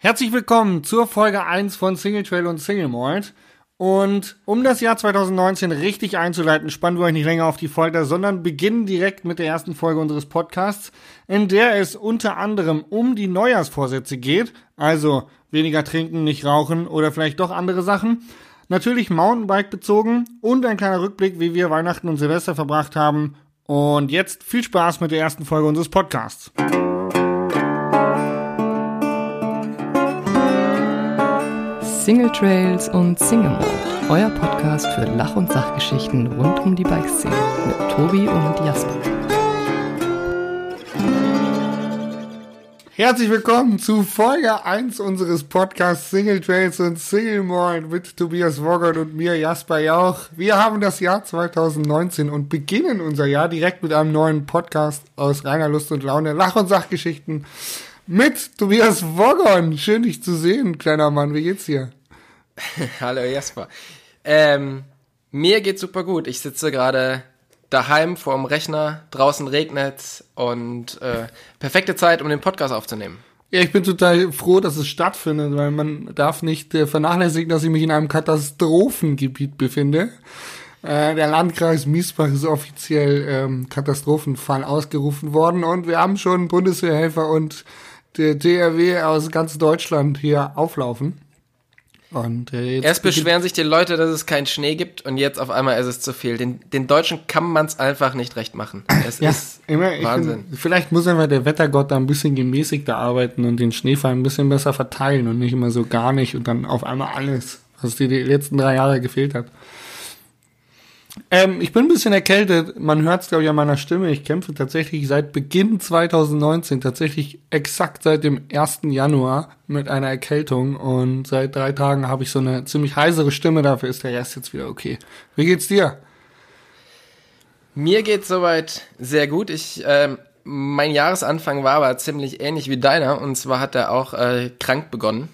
Herzlich willkommen zur Folge 1 von Single Trail und Single Malt. Und um das Jahr 2019 richtig einzuleiten, spannen wir euch nicht länger auf die Folter, sondern beginnen direkt mit der ersten Folge unseres Podcasts, in der es unter anderem um die Neujahrsvorsätze geht, also weniger trinken, nicht rauchen oder vielleicht doch andere Sachen. Natürlich Mountainbike bezogen und ein kleiner Rückblick, wie wir Weihnachten und Silvester verbracht haben. Und jetzt viel Spaß mit der ersten Folge unseres Podcasts. Single Trails und Single Mode, euer Podcast für Lach- und Sachgeschichten rund um die Bikeszene mit Tobi und Jasper. Herzlich willkommen zu Folge 1 unseres Podcasts Single Trails und Single Mode mit Tobias Woggert und mir Jasper Jauch. Wir haben das Jahr 2019 und beginnen unser Jahr direkt mit einem neuen Podcast aus reiner Lust und Laune, Lach- und Sachgeschichten mit Tobias Woggon. Schön dich zu sehen, kleiner Mann. Wie geht's dir? Hallo Jasper. Ähm, mir geht's super gut. Ich sitze gerade daheim vorm Rechner, draußen regnet und äh, perfekte Zeit, um den Podcast aufzunehmen. Ja, ich bin total froh, dass es stattfindet, weil man darf nicht äh, vernachlässigen, dass ich mich in einem Katastrophengebiet befinde. Äh, der Landkreis Miesbach ist offiziell ähm, Katastrophenfall ausgerufen worden und wir haben schon Bundeswehrhelfer und der TRW aus ganz Deutschland hier auflaufen. Und, äh, Erst beschweren sich die Leute, dass es keinen Schnee gibt und jetzt auf einmal ist es zu viel. Den, den Deutschen kann man es einfach nicht recht machen. Es ja, ist immer, Wahnsinn. Find, vielleicht muss einfach der Wettergott da ein bisschen gemäßigter arbeiten und den Schneefall ein bisschen besser verteilen und nicht immer so gar nicht und dann auf einmal alles, was dir die letzten drei Jahre gefehlt hat. Ähm, ich bin ein bisschen erkältet. Man hört es, glaube ich, an meiner Stimme. Ich kämpfe tatsächlich seit Beginn 2019, tatsächlich exakt seit dem 1. Januar mit einer Erkältung. Und seit drei Tagen habe ich so eine ziemlich heisere Stimme. Dafür ist der Rest jetzt wieder okay. Wie geht's dir? Mir geht's soweit sehr gut. Ich, ähm, mein Jahresanfang war aber ziemlich ähnlich wie deiner. Und zwar hat er auch äh, krank begonnen.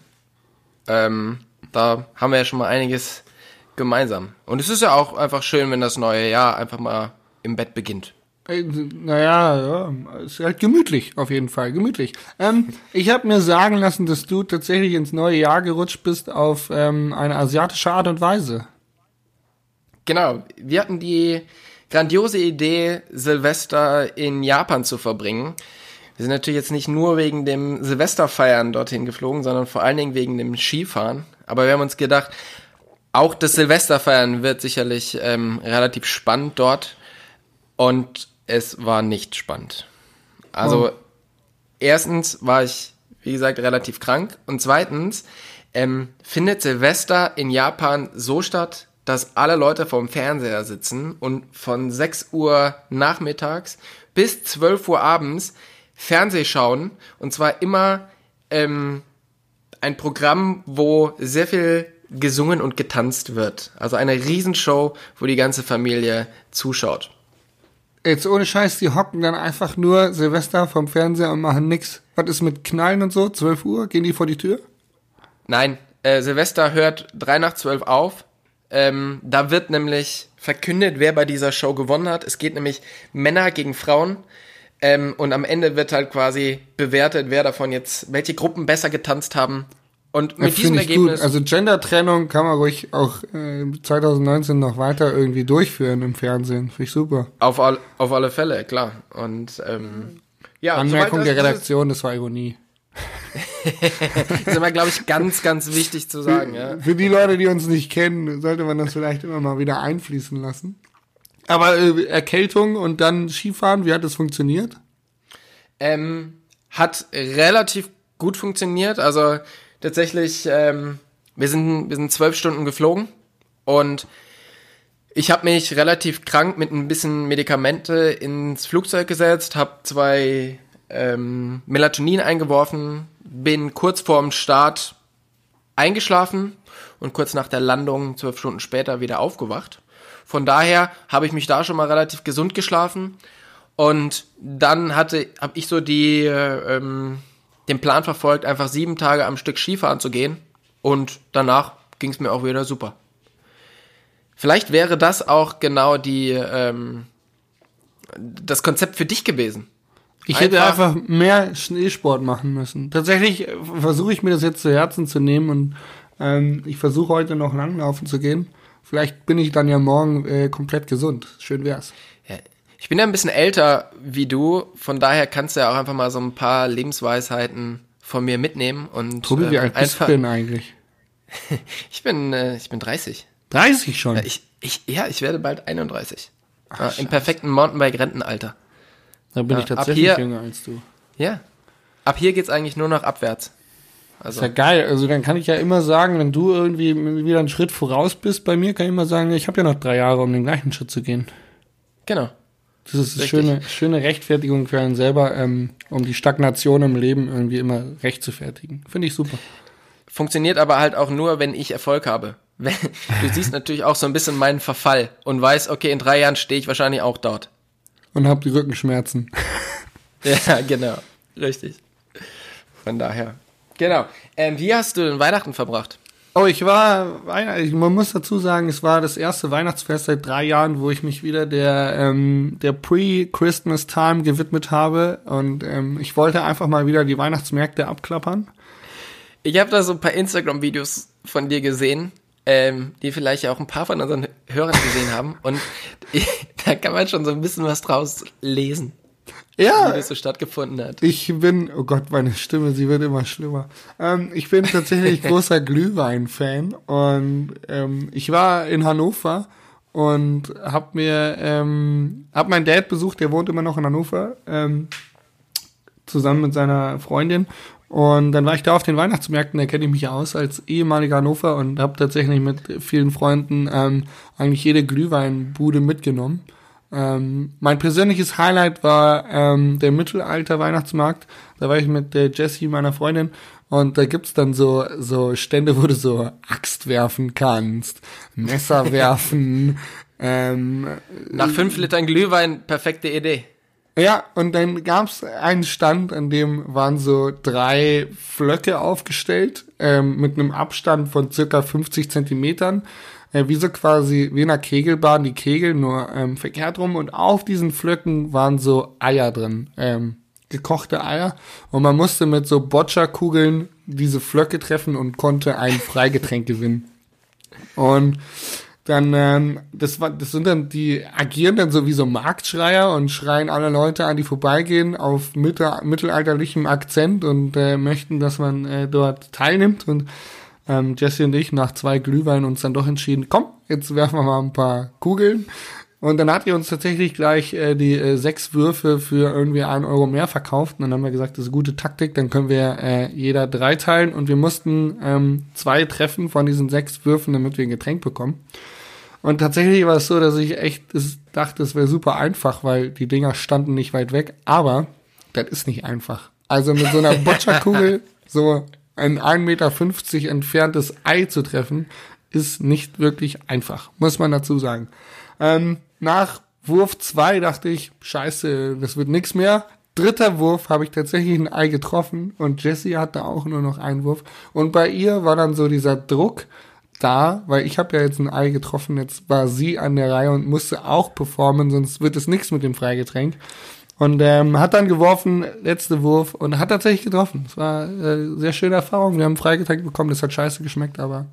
Ähm, da haben wir ja schon mal einiges gemeinsam. Und es ist ja auch einfach schön, wenn das neue Jahr einfach mal im Bett beginnt. Naja, ja, ist halt gemütlich, auf jeden Fall, gemütlich. Ähm, ich habe mir sagen lassen, dass du tatsächlich ins neue Jahr gerutscht bist auf ähm, eine asiatische Art und Weise. Genau, wir hatten die grandiose Idee, Silvester in Japan zu verbringen. Wir sind natürlich jetzt nicht nur wegen dem Silvesterfeiern dorthin geflogen, sondern vor allen Dingen wegen dem Skifahren. Aber wir haben uns gedacht, auch das Silvesterfeiern wird sicherlich ähm, relativ spannend dort. Und es war nicht spannend. Also, oh. erstens war ich, wie gesagt, relativ krank. Und zweitens ähm, findet Silvester in Japan so statt, dass alle Leute vorm Fernseher sitzen und von 6 Uhr nachmittags bis 12 Uhr abends Fernseh schauen. Und zwar immer ähm, ein Programm, wo sehr viel gesungen und getanzt wird. Also eine Riesenshow, wo die ganze Familie zuschaut. Jetzt ohne Scheiß, die hocken dann einfach nur Silvester vom Fernseher und machen nix. Was ist mit Knallen und so? 12 Uhr? Gehen die vor die Tür? Nein, äh, Silvester hört drei nach zwölf auf. Ähm, da wird nämlich verkündet, wer bei dieser Show gewonnen hat. Es geht nämlich Männer gegen Frauen. Ähm, und am Ende wird halt quasi bewertet, wer davon jetzt, welche Gruppen besser getanzt haben und mit ja, diesem Ergebnis. Gut. Also Gender-Trennung kann man ruhig auch äh, 2019 noch weiter irgendwie durchführen im Fernsehen. Finde ich super. Auf, all, auf alle Fälle, klar. Und ähm, ja, Anmerkung der Redaktion, das war Ironie. das ist immer, glaube ich, ganz, ganz wichtig zu sagen. Ja. Für die Leute, die uns nicht kennen, sollte man das vielleicht immer mal wieder einfließen lassen. Aber äh, Erkältung und dann Skifahren, wie hat das funktioniert? Ähm, hat relativ gut funktioniert. Also tatsächlich, ähm, wir sind, wir sind zwölf Stunden geflogen und ich habe mich relativ krank mit ein bisschen Medikamente ins Flugzeug gesetzt, habe zwei ähm, Melatonin eingeworfen, bin kurz vorm Start eingeschlafen und kurz nach der Landung, zwölf Stunden später, wieder aufgewacht. Von daher habe ich mich da schon mal relativ gesund geschlafen und dann hatte, habe ich so die äh, ähm, den Plan verfolgt, einfach sieben Tage am Stück Skifahren zu gehen. Und danach ging es mir auch wieder super. Vielleicht wäre das auch genau die, ähm, das Konzept für dich gewesen. Ich hätte einfach mehr Schneesport machen müssen. Tatsächlich äh, versuche ich mir das jetzt zu Herzen zu nehmen und ähm, ich versuche heute noch langlaufen zu gehen. Vielleicht bin ich dann ja morgen äh, komplett gesund. Schön wär's. Ja, ich bin ja ein bisschen älter wie du, von daher kannst du ja auch einfach mal so ein paar Lebensweisheiten von mir mitnehmen und Tobi, wie ähm, alt bist du denn eigentlich? Ich bin äh, ich bin 30. 30 schon. Ja, ich, ich ja, ich werde bald 31. ja, Im perfekten Mountainbike Rentenalter. da bin ich tatsächlich hier- jünger als du. Ja. Ab hier geht's eigentlich nur noch abwärts. Ist Also ja geil. Also dann kann ich ja immer sagen, wenn du irgendwie wieder einen Schritt voraus bist bei mir, kann ich immer sagen, ich habe ja noch drei Jahre, um den gleichen Schritt zu gehen. genau. Das ist eine schöne, schöne Rechtfertigung für einen selber, ähm, um die Stagnation im Leben irgendwie immer recht zu fertigen. Finde ich super. Funktioniert aber halt auch nur, wenn ich Erfolg habe. Du siehst natürlich auch so ein bisschen meinen Verfall und weißt, okay, in drei Jahren stehe ich wahrscheinlich auch dort. Und hab die Rückenschmerzen. Ja, genau. Richtig. Von daher. Genau. Ähm, wie hast du den Weihnachten verbracht? Oh, ich war, man muss dazu sagen, es war das erste Weihnachtsfest seit drei Jahren, wo ich mich wieder der, ähm, der Pre-Christmas-Time gewidmet habe. Und ähm, ich wollte einfach mal wieder die Weihnachtsmärkte abklappern. Ich habe da so ein paar Instagram-Videos von dir gesehen, ähm, die vielleicht auch ein paar von unseren Hörern gesehen haben. Und da kann man schon so ein bisschen was draus lesen, wie Ja, das so stattgefunden hat. Ich bin, oh Gott, meine Stimme, sie wird immer schlimmer. Ähm, ich bin tatsächlich großer Glühwein-Fan und ähm, ich war in Hannover und hab mir, ähm, hab meinen Dad besucht, der wohnt immer noch in Hannover, ähm, zusammen mit seiner Freundin. Und dann war ich da auf den Weihnachtsmärkten, da kenne ich mich ja aus als ehemaliger Hannover und habe tatsächlich mit vielen Freunden ähm, eigentlich jede Glühweinbude mitgenommen. Ähm, mein persönliches Highlight war ähm, der Mittelalter-Weihnachtsmarkt. Da war ich mit der Jessie, meiner Freundin, und da gibt's dann so, so Stände, wo du so Axt werfen kannst, Messer werfen. Ähm, Nach fünf Litern Glühwein, perfekte Idee. ja, und dann gab's einen Stand, an dem waren so drei Flöcke aufgestellt, ähm, mit einem Abstand von circa 50 Zentimetern. Äh, wie so quasi wie in einer Kegelbahn, die Kegel nur ähm, verkehrt rum. Und auf diesen Flöcken waren so Eier drin, ähm, gekochte Eier. Und man musste mit so Boccia-Kugeln diese Flöcke treffen und konnte ein Freigetränk gewinnen. Und dann, ähm, das war, das sind dann, die agieren dann so wie so Marktschreier und schreien alle Leute an, die vorbeigehen, auf mittel, mittelalterlichem Akzent und äh, möchten, dass man äh, dort teilnimmt. Und ähm, Jesse und ich nach zwei Glühwein uns dann doch entschieden, komm, jetzt werfen wir mal ein paar Kugeln. Und dann hat ihr uns tatsächlich gleich äh, die äh, sechs Würfe für irgendwie einen Euro mehr verkauft. Und dann haben wir gesagt, das ist gute Taktik, dann können wir äh, jeder drei teilen. Und wir mussten ähm, zwei treffen von diesen sechs Würfen, damit wir ein Getränk bekommen. Und tatsächlich war es so, dass ich echt dachte, es wäre super einfach, weil die Dinger standen nicht weit weg. Aber das ist nicht einfach. Also mit so einer Boccia-Kugel so ein 1,50 Meter entferntes Ei zu treffen, ist nicht wirklich einfach, muss man dazu sagen. Ähm, nach Wurf 2 dachte ich, scheiße, das wird nix mehr. Dritter Wurf habe ich tatsächlich ein Ei getroffen und Jessie hatte auch nur noch einen Wurf. Und bei ihr war dann so dieser Druck da, weil ich habe ja jetzt ein Ei getroffen, jetzt war sie an der Reihe und musste auch performen, sonst wird es nichts mit dem Freigetränk. Und ähm, hat dann geworfen, letzte Wurf und hat tatsächlich getroffen. Es war äh, sehr schöne Erfahrung. Wir haben Freigetränk bekommen, das hat scheiße geschmeckt, aber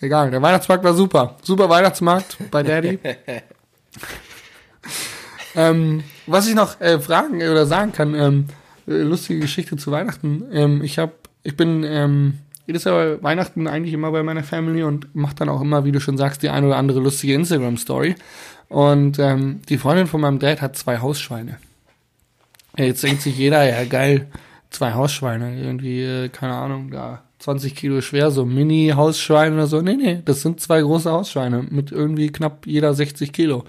egal. Der Weihnachtsmarkt war super. Super Weihnachtsmarkt bei Daddy. ähm, was ich noch äh, fragen oder sagen kann, ähm, äh, lustige Geschichte zu Weihnachten. Ähm, ich habe, ich bin ähm, jedes Jahr Weihnachten eigentlich immer bei meiner Family und mache dann auch immer, wie du schon sagst, die ein oder andere lustige Instagram-Story. Und ähm, die Freundin von meinem Dad hat zwei Hausschweine. Jetzt denkt sich jeder, ja geil, zwei Hausschweine, irgendwie, äh, keine Ahnung, da 20 Kilo schwer, so Mini-Hausschweine oder so. Nee, nee, das sind zwei große Hausschweine mit irgendwie knapp jeder 60 Kilo.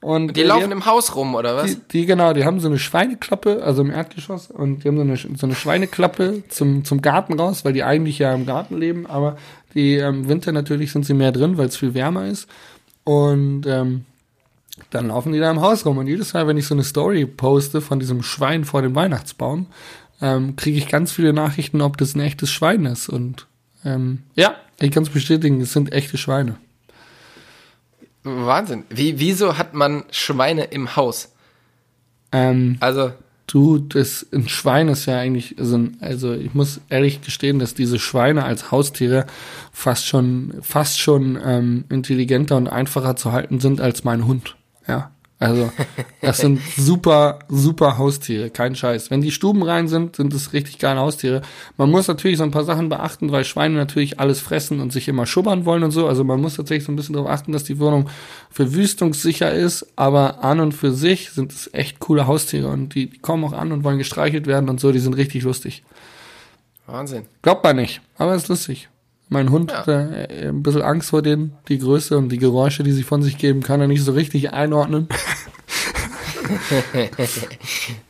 Und Die äh, laufen im Haus rum, oder was? die, die, genau, die haben so eine Schweineklappe, also im Erdgeschoss, und die haben so eine, so eine Schweineklappe zum, zum Garten raus, weil die eigentlich ja im Garten leben, aber die ähm, im Winter natürlich sind sie mehr drin, weil es viel wärmer ist. Und ähm, dann laufen die da im Haus rum. Und jedes Mal, wenn ich so eine Story poste von diesem Schwein vor dem Weihnachtsbaum, ähm, kriege ich ganz viele Nachrichten, ob das ein echtes Schwein ist. Und ähm, ja, ich kann es bestätigen, es sind echte Schweine. Wahnsinn. Wie, wieso hat man Schweine im Haus? Ähm, Also, Du, das, ein Schwein ist ja eigentlich, so ein, also ich muss ehrlich gestehen, dass diese Schweine als Haustiere fast schon, fast schon ähm, intelligenter und einfacher zu halten sind als mein Hund. Ja. Also, das sind super, super Haustiere, kein Scheiß. Wenn die Stuben rein sind, sind es richtig geile Haustiere. Man muss natürlich so ein paar Sachen beachten, weil Schweine natürlich alles fressen und sich immer schubbern wollen und so. Also man muss tatsächlich so ein bisschen darauf achten, dass die Wohnung verwüstungssicher ist. Aber an und für sich sind es echt coole Haustiere und die, die kommen auch an und wollen gestreichelt werden und so. Die sind richtig lustig. Wahnsinn. Glaubt man nicht, aber ist lustig. Mein Hund Ja. hat äh, ein bisschen Angst vor denen, die Größe und die Geräusche, die sie von sich geben, kann er nicht so richtig einordnen.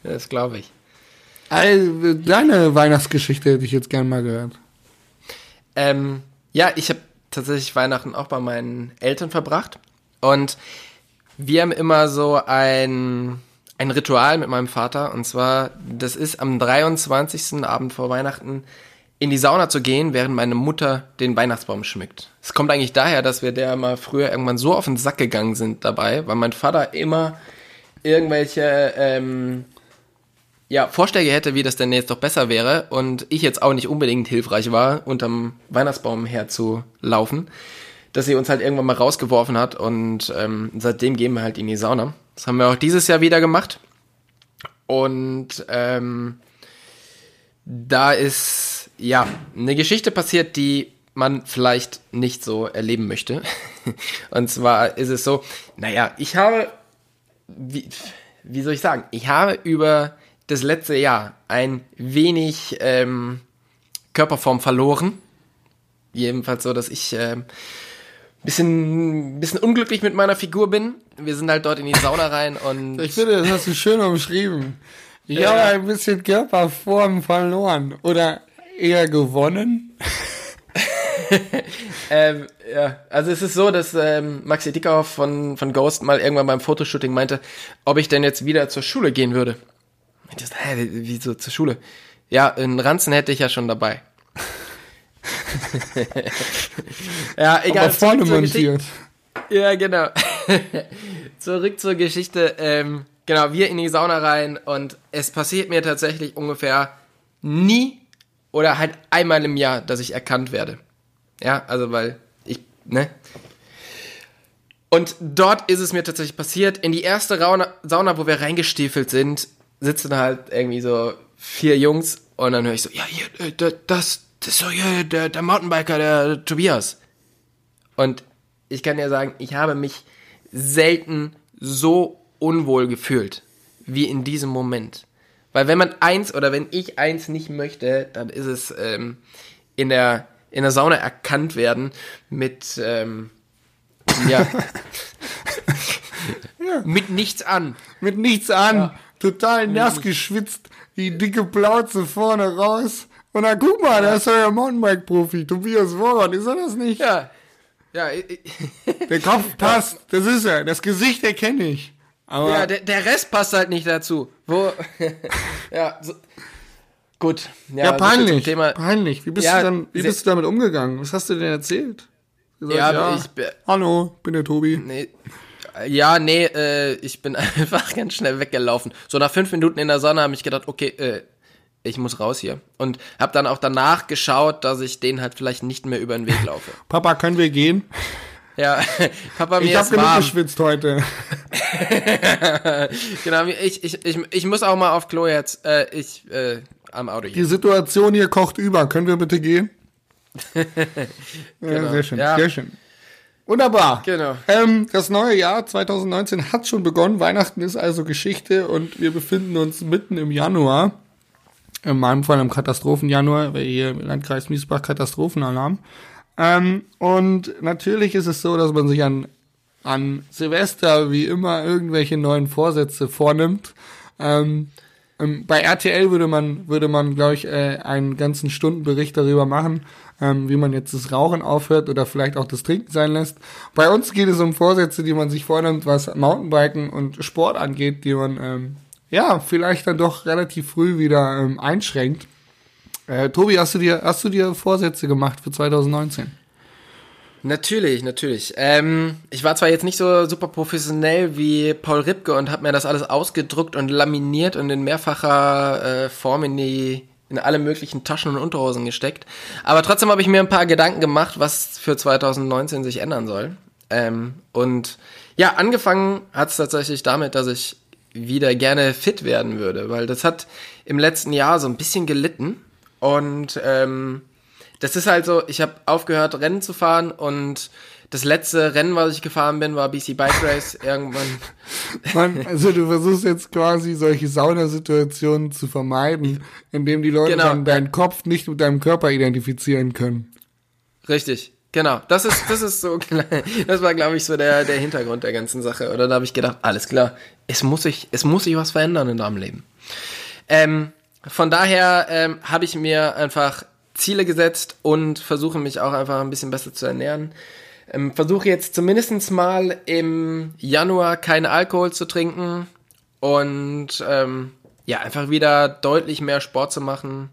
Das glaube ich. Also, deine Weihnachtsgeschichte hätte ich jetzt gern mal gehört. Ähm, ja, ich habe tatsächlich Weihnachten auch bei meinen Eltern verbracht. Und wir haben immer so ein, ein Ritual mit meinem Vater. Und zwar, das ist am 23. Abend vor Weihnachten in die Sauna zu gehen, während meine Mutter den Weihnachtsbaum schmückt. Es kommt eigentlich daher, dass wir der mal früher irgendwann so auf den Sack gegangen sind dabei, weil mein Vater immer irgendwelche ähm, ja, Vorschläge hätte, wie das denn jetzt doch besser wäre und ich jetzt auch nicht unbedingt hilfreich war, unterm Weihnachtsbaum herzulaufen, dass sie uns halt irgendwann mal rausgeworfen hat und ähm, seitdem gehen wir halt in die Sauna. Das haben wir auch dieses Jahr wieder gemacht und ähm, da ist ja eine Geschichte passiert, die man vielleicht nicht so erleben möchte. Und zwar ist es so, naja, ich habe, wie, wie soll ich sagen, ich habe über das letzte Jahr ein wenig ähm, Körperform verloren. Jedenfalls so, dass ich ähm, bisschen, bisschen unglücklich mit meiner Figur bin. Wir sind halt dort in die Sauna rein und Ich finde, das hast du schön umschrieben. Ich Ja. habe ein bisschen Körperform verloren. Oder eher gewonnen. Ähm, ja, also es ist so, dass ähm, Maxi Dickhoff von, von Ghost mal irgendwann beim Fotoshooting meinte, ob ich denn jetzt wieder zur Schule gehen würde. Ich dachte, hä, wieso zur Schule? Ja, einen Ranzen hätte ich ja schon dabei. ja, egal. Aber Geschichte. montiert. Ja, genau. Zurück zur Geschichte. Ähm, genau, wir in die Sauna rein und es passiert mir tatsächlich ungefähr nie oder halt einmal im Jahr, dass ich erkannt werde. Ja, also weil ich, ne? Und dort ist es mir tatsächlich passiert. In die erste Rauna, Sauna, wo wir reingestiefelt sind, sitzen halt irgendwie so vier Jungs und dann höre ich so, ja, hier, äh, da- das, das ist so hier der, der Mountainbiker, der Tobias. Und ich kann dir sagen, ich habe mich selten so unwohl gefühlt wie in diesem Moment. Weil wenn man eins oder wenn ich eins nicht möchte, dann ist es ähm, in der in der Sauna erkannt werden mit ähm, ja, mit nichts an. Mit nichts an. Total nass geschwitzt. Die dicke Plauze vorne raus. Und dann guck mal, da ist euer Mountainbike-Profi, Tobias Woron. Ist er das nicht? Ja, ja, ich- ich- Der Kopf passt. Das ist er. Das Gesicht erkenne ich. Aber ja der, der Rest passt halt nicht dazu. Wo ja so, gut. ja, zum peinlich. Thema. Peinlich. Wie bist, Ja, du dann, wie bist du damit umgegangen? Was hast du denn erzählt? Gesagt, Ja, aber ich Hallo, bin der Tobi. Nee. Ja, nee, äh, ich bin einfach ganz schnell weggelaufen. So nach fünf Minuten in der Sonne habe ich gedacht, okay, äh, ich muss raus hier. Und habe dann auch danach geschaut, dass ich den halt vielleicht nicht mehr über den Weg laufe. Papa, können wir gehen? Ja, Papa, mir Ich habe genug warm. geschwitzt heute. Genau, ich, ich, ich, ich muss auch mal auf Klo jetzt. Äh, ich, äh, am Auto Die hier. Situation hier kocht über. Können wir bitte gehen? ja, sehr schön, Ja. sehr schön. Wunderbar. Genau. Ähm, das neue Jahr 2019 hat schon begonnen. Weihnachten ist also Geschichte und wir befinden uns mitten im Januar. In meinem Fall im Katastrophenjanuar, weil hier im Landkreis Miesbach Katastrophenalarm. Ähm, und natürlich ist es so, dass man sich an, an Silvester wie immer irgendwelche neuen Vorsätze vornimmt. Ähm, ähm, bei RTL würde man, würde man, glaube ich, äh, einen ganzen Stundenbericht darüber machen, ähm, wie man jetzt das Rauchen aufhört oder vielleicht auch das Trinken sein lässt. Bei uns geht es um Vorsätze, die man sich vornimmt, was Mountainbiken und Sport angeht, die man, ähm, ja, vielleicht dann doch relativ früh wieder ähm, einschränkt. Äh, Tobi, hast du dir, hast du dir Vorsätze gemacht für 2019? Natürlich, natürlich. Ähm, ich war zwar jetzt nicht so super professionell wie Paul Ripke und habe mir das alles ausgedruckt und laminiert und in mehrfacher äh, Form in die in alle möglichen Taschen und Unterhosen gesteckt. Aber trotzdem habe ich mir ein paar Gedanken gemacht, was für 2019 sich ändern soll. Ähm, und ja, angefangen hat es tatsächlich damit, dass ich wieder gerne fit werden würde, weil das hat im letzten Jahr so ein bisschen gelitten. Und ähm, das ist halt so, ich habe aufgehört, Rennen zu fahren und das letzte Rennen, was ich gefahren bin, war BC Bike Race irgendwann. Mann, also du versuchst jetzt quasi solche Saunasituationen zu vermeiden, indem die Leute Genau. dann deinen Kopf nicht mit deinem Körper identifizieren können. Richtig, genau. Das ist, das ist so, das war, glaube ich, so der, der Hintergrund der ganzen Sache. Oder da habe ich gedacht, alles klar, es muss sich, es muss sich was verändern in deinem Leben. Ähm, von daher ähm, habe ich mir einfach Ziele gesetzt und versuche mich auch einfach ein bisschen besser zu ernähren. Ähm, versuche jetzt zumindest mal im Januar keinen Alkohol zu trinken und ähm, ja, einfach wieder deutlich mehr Sport zu machen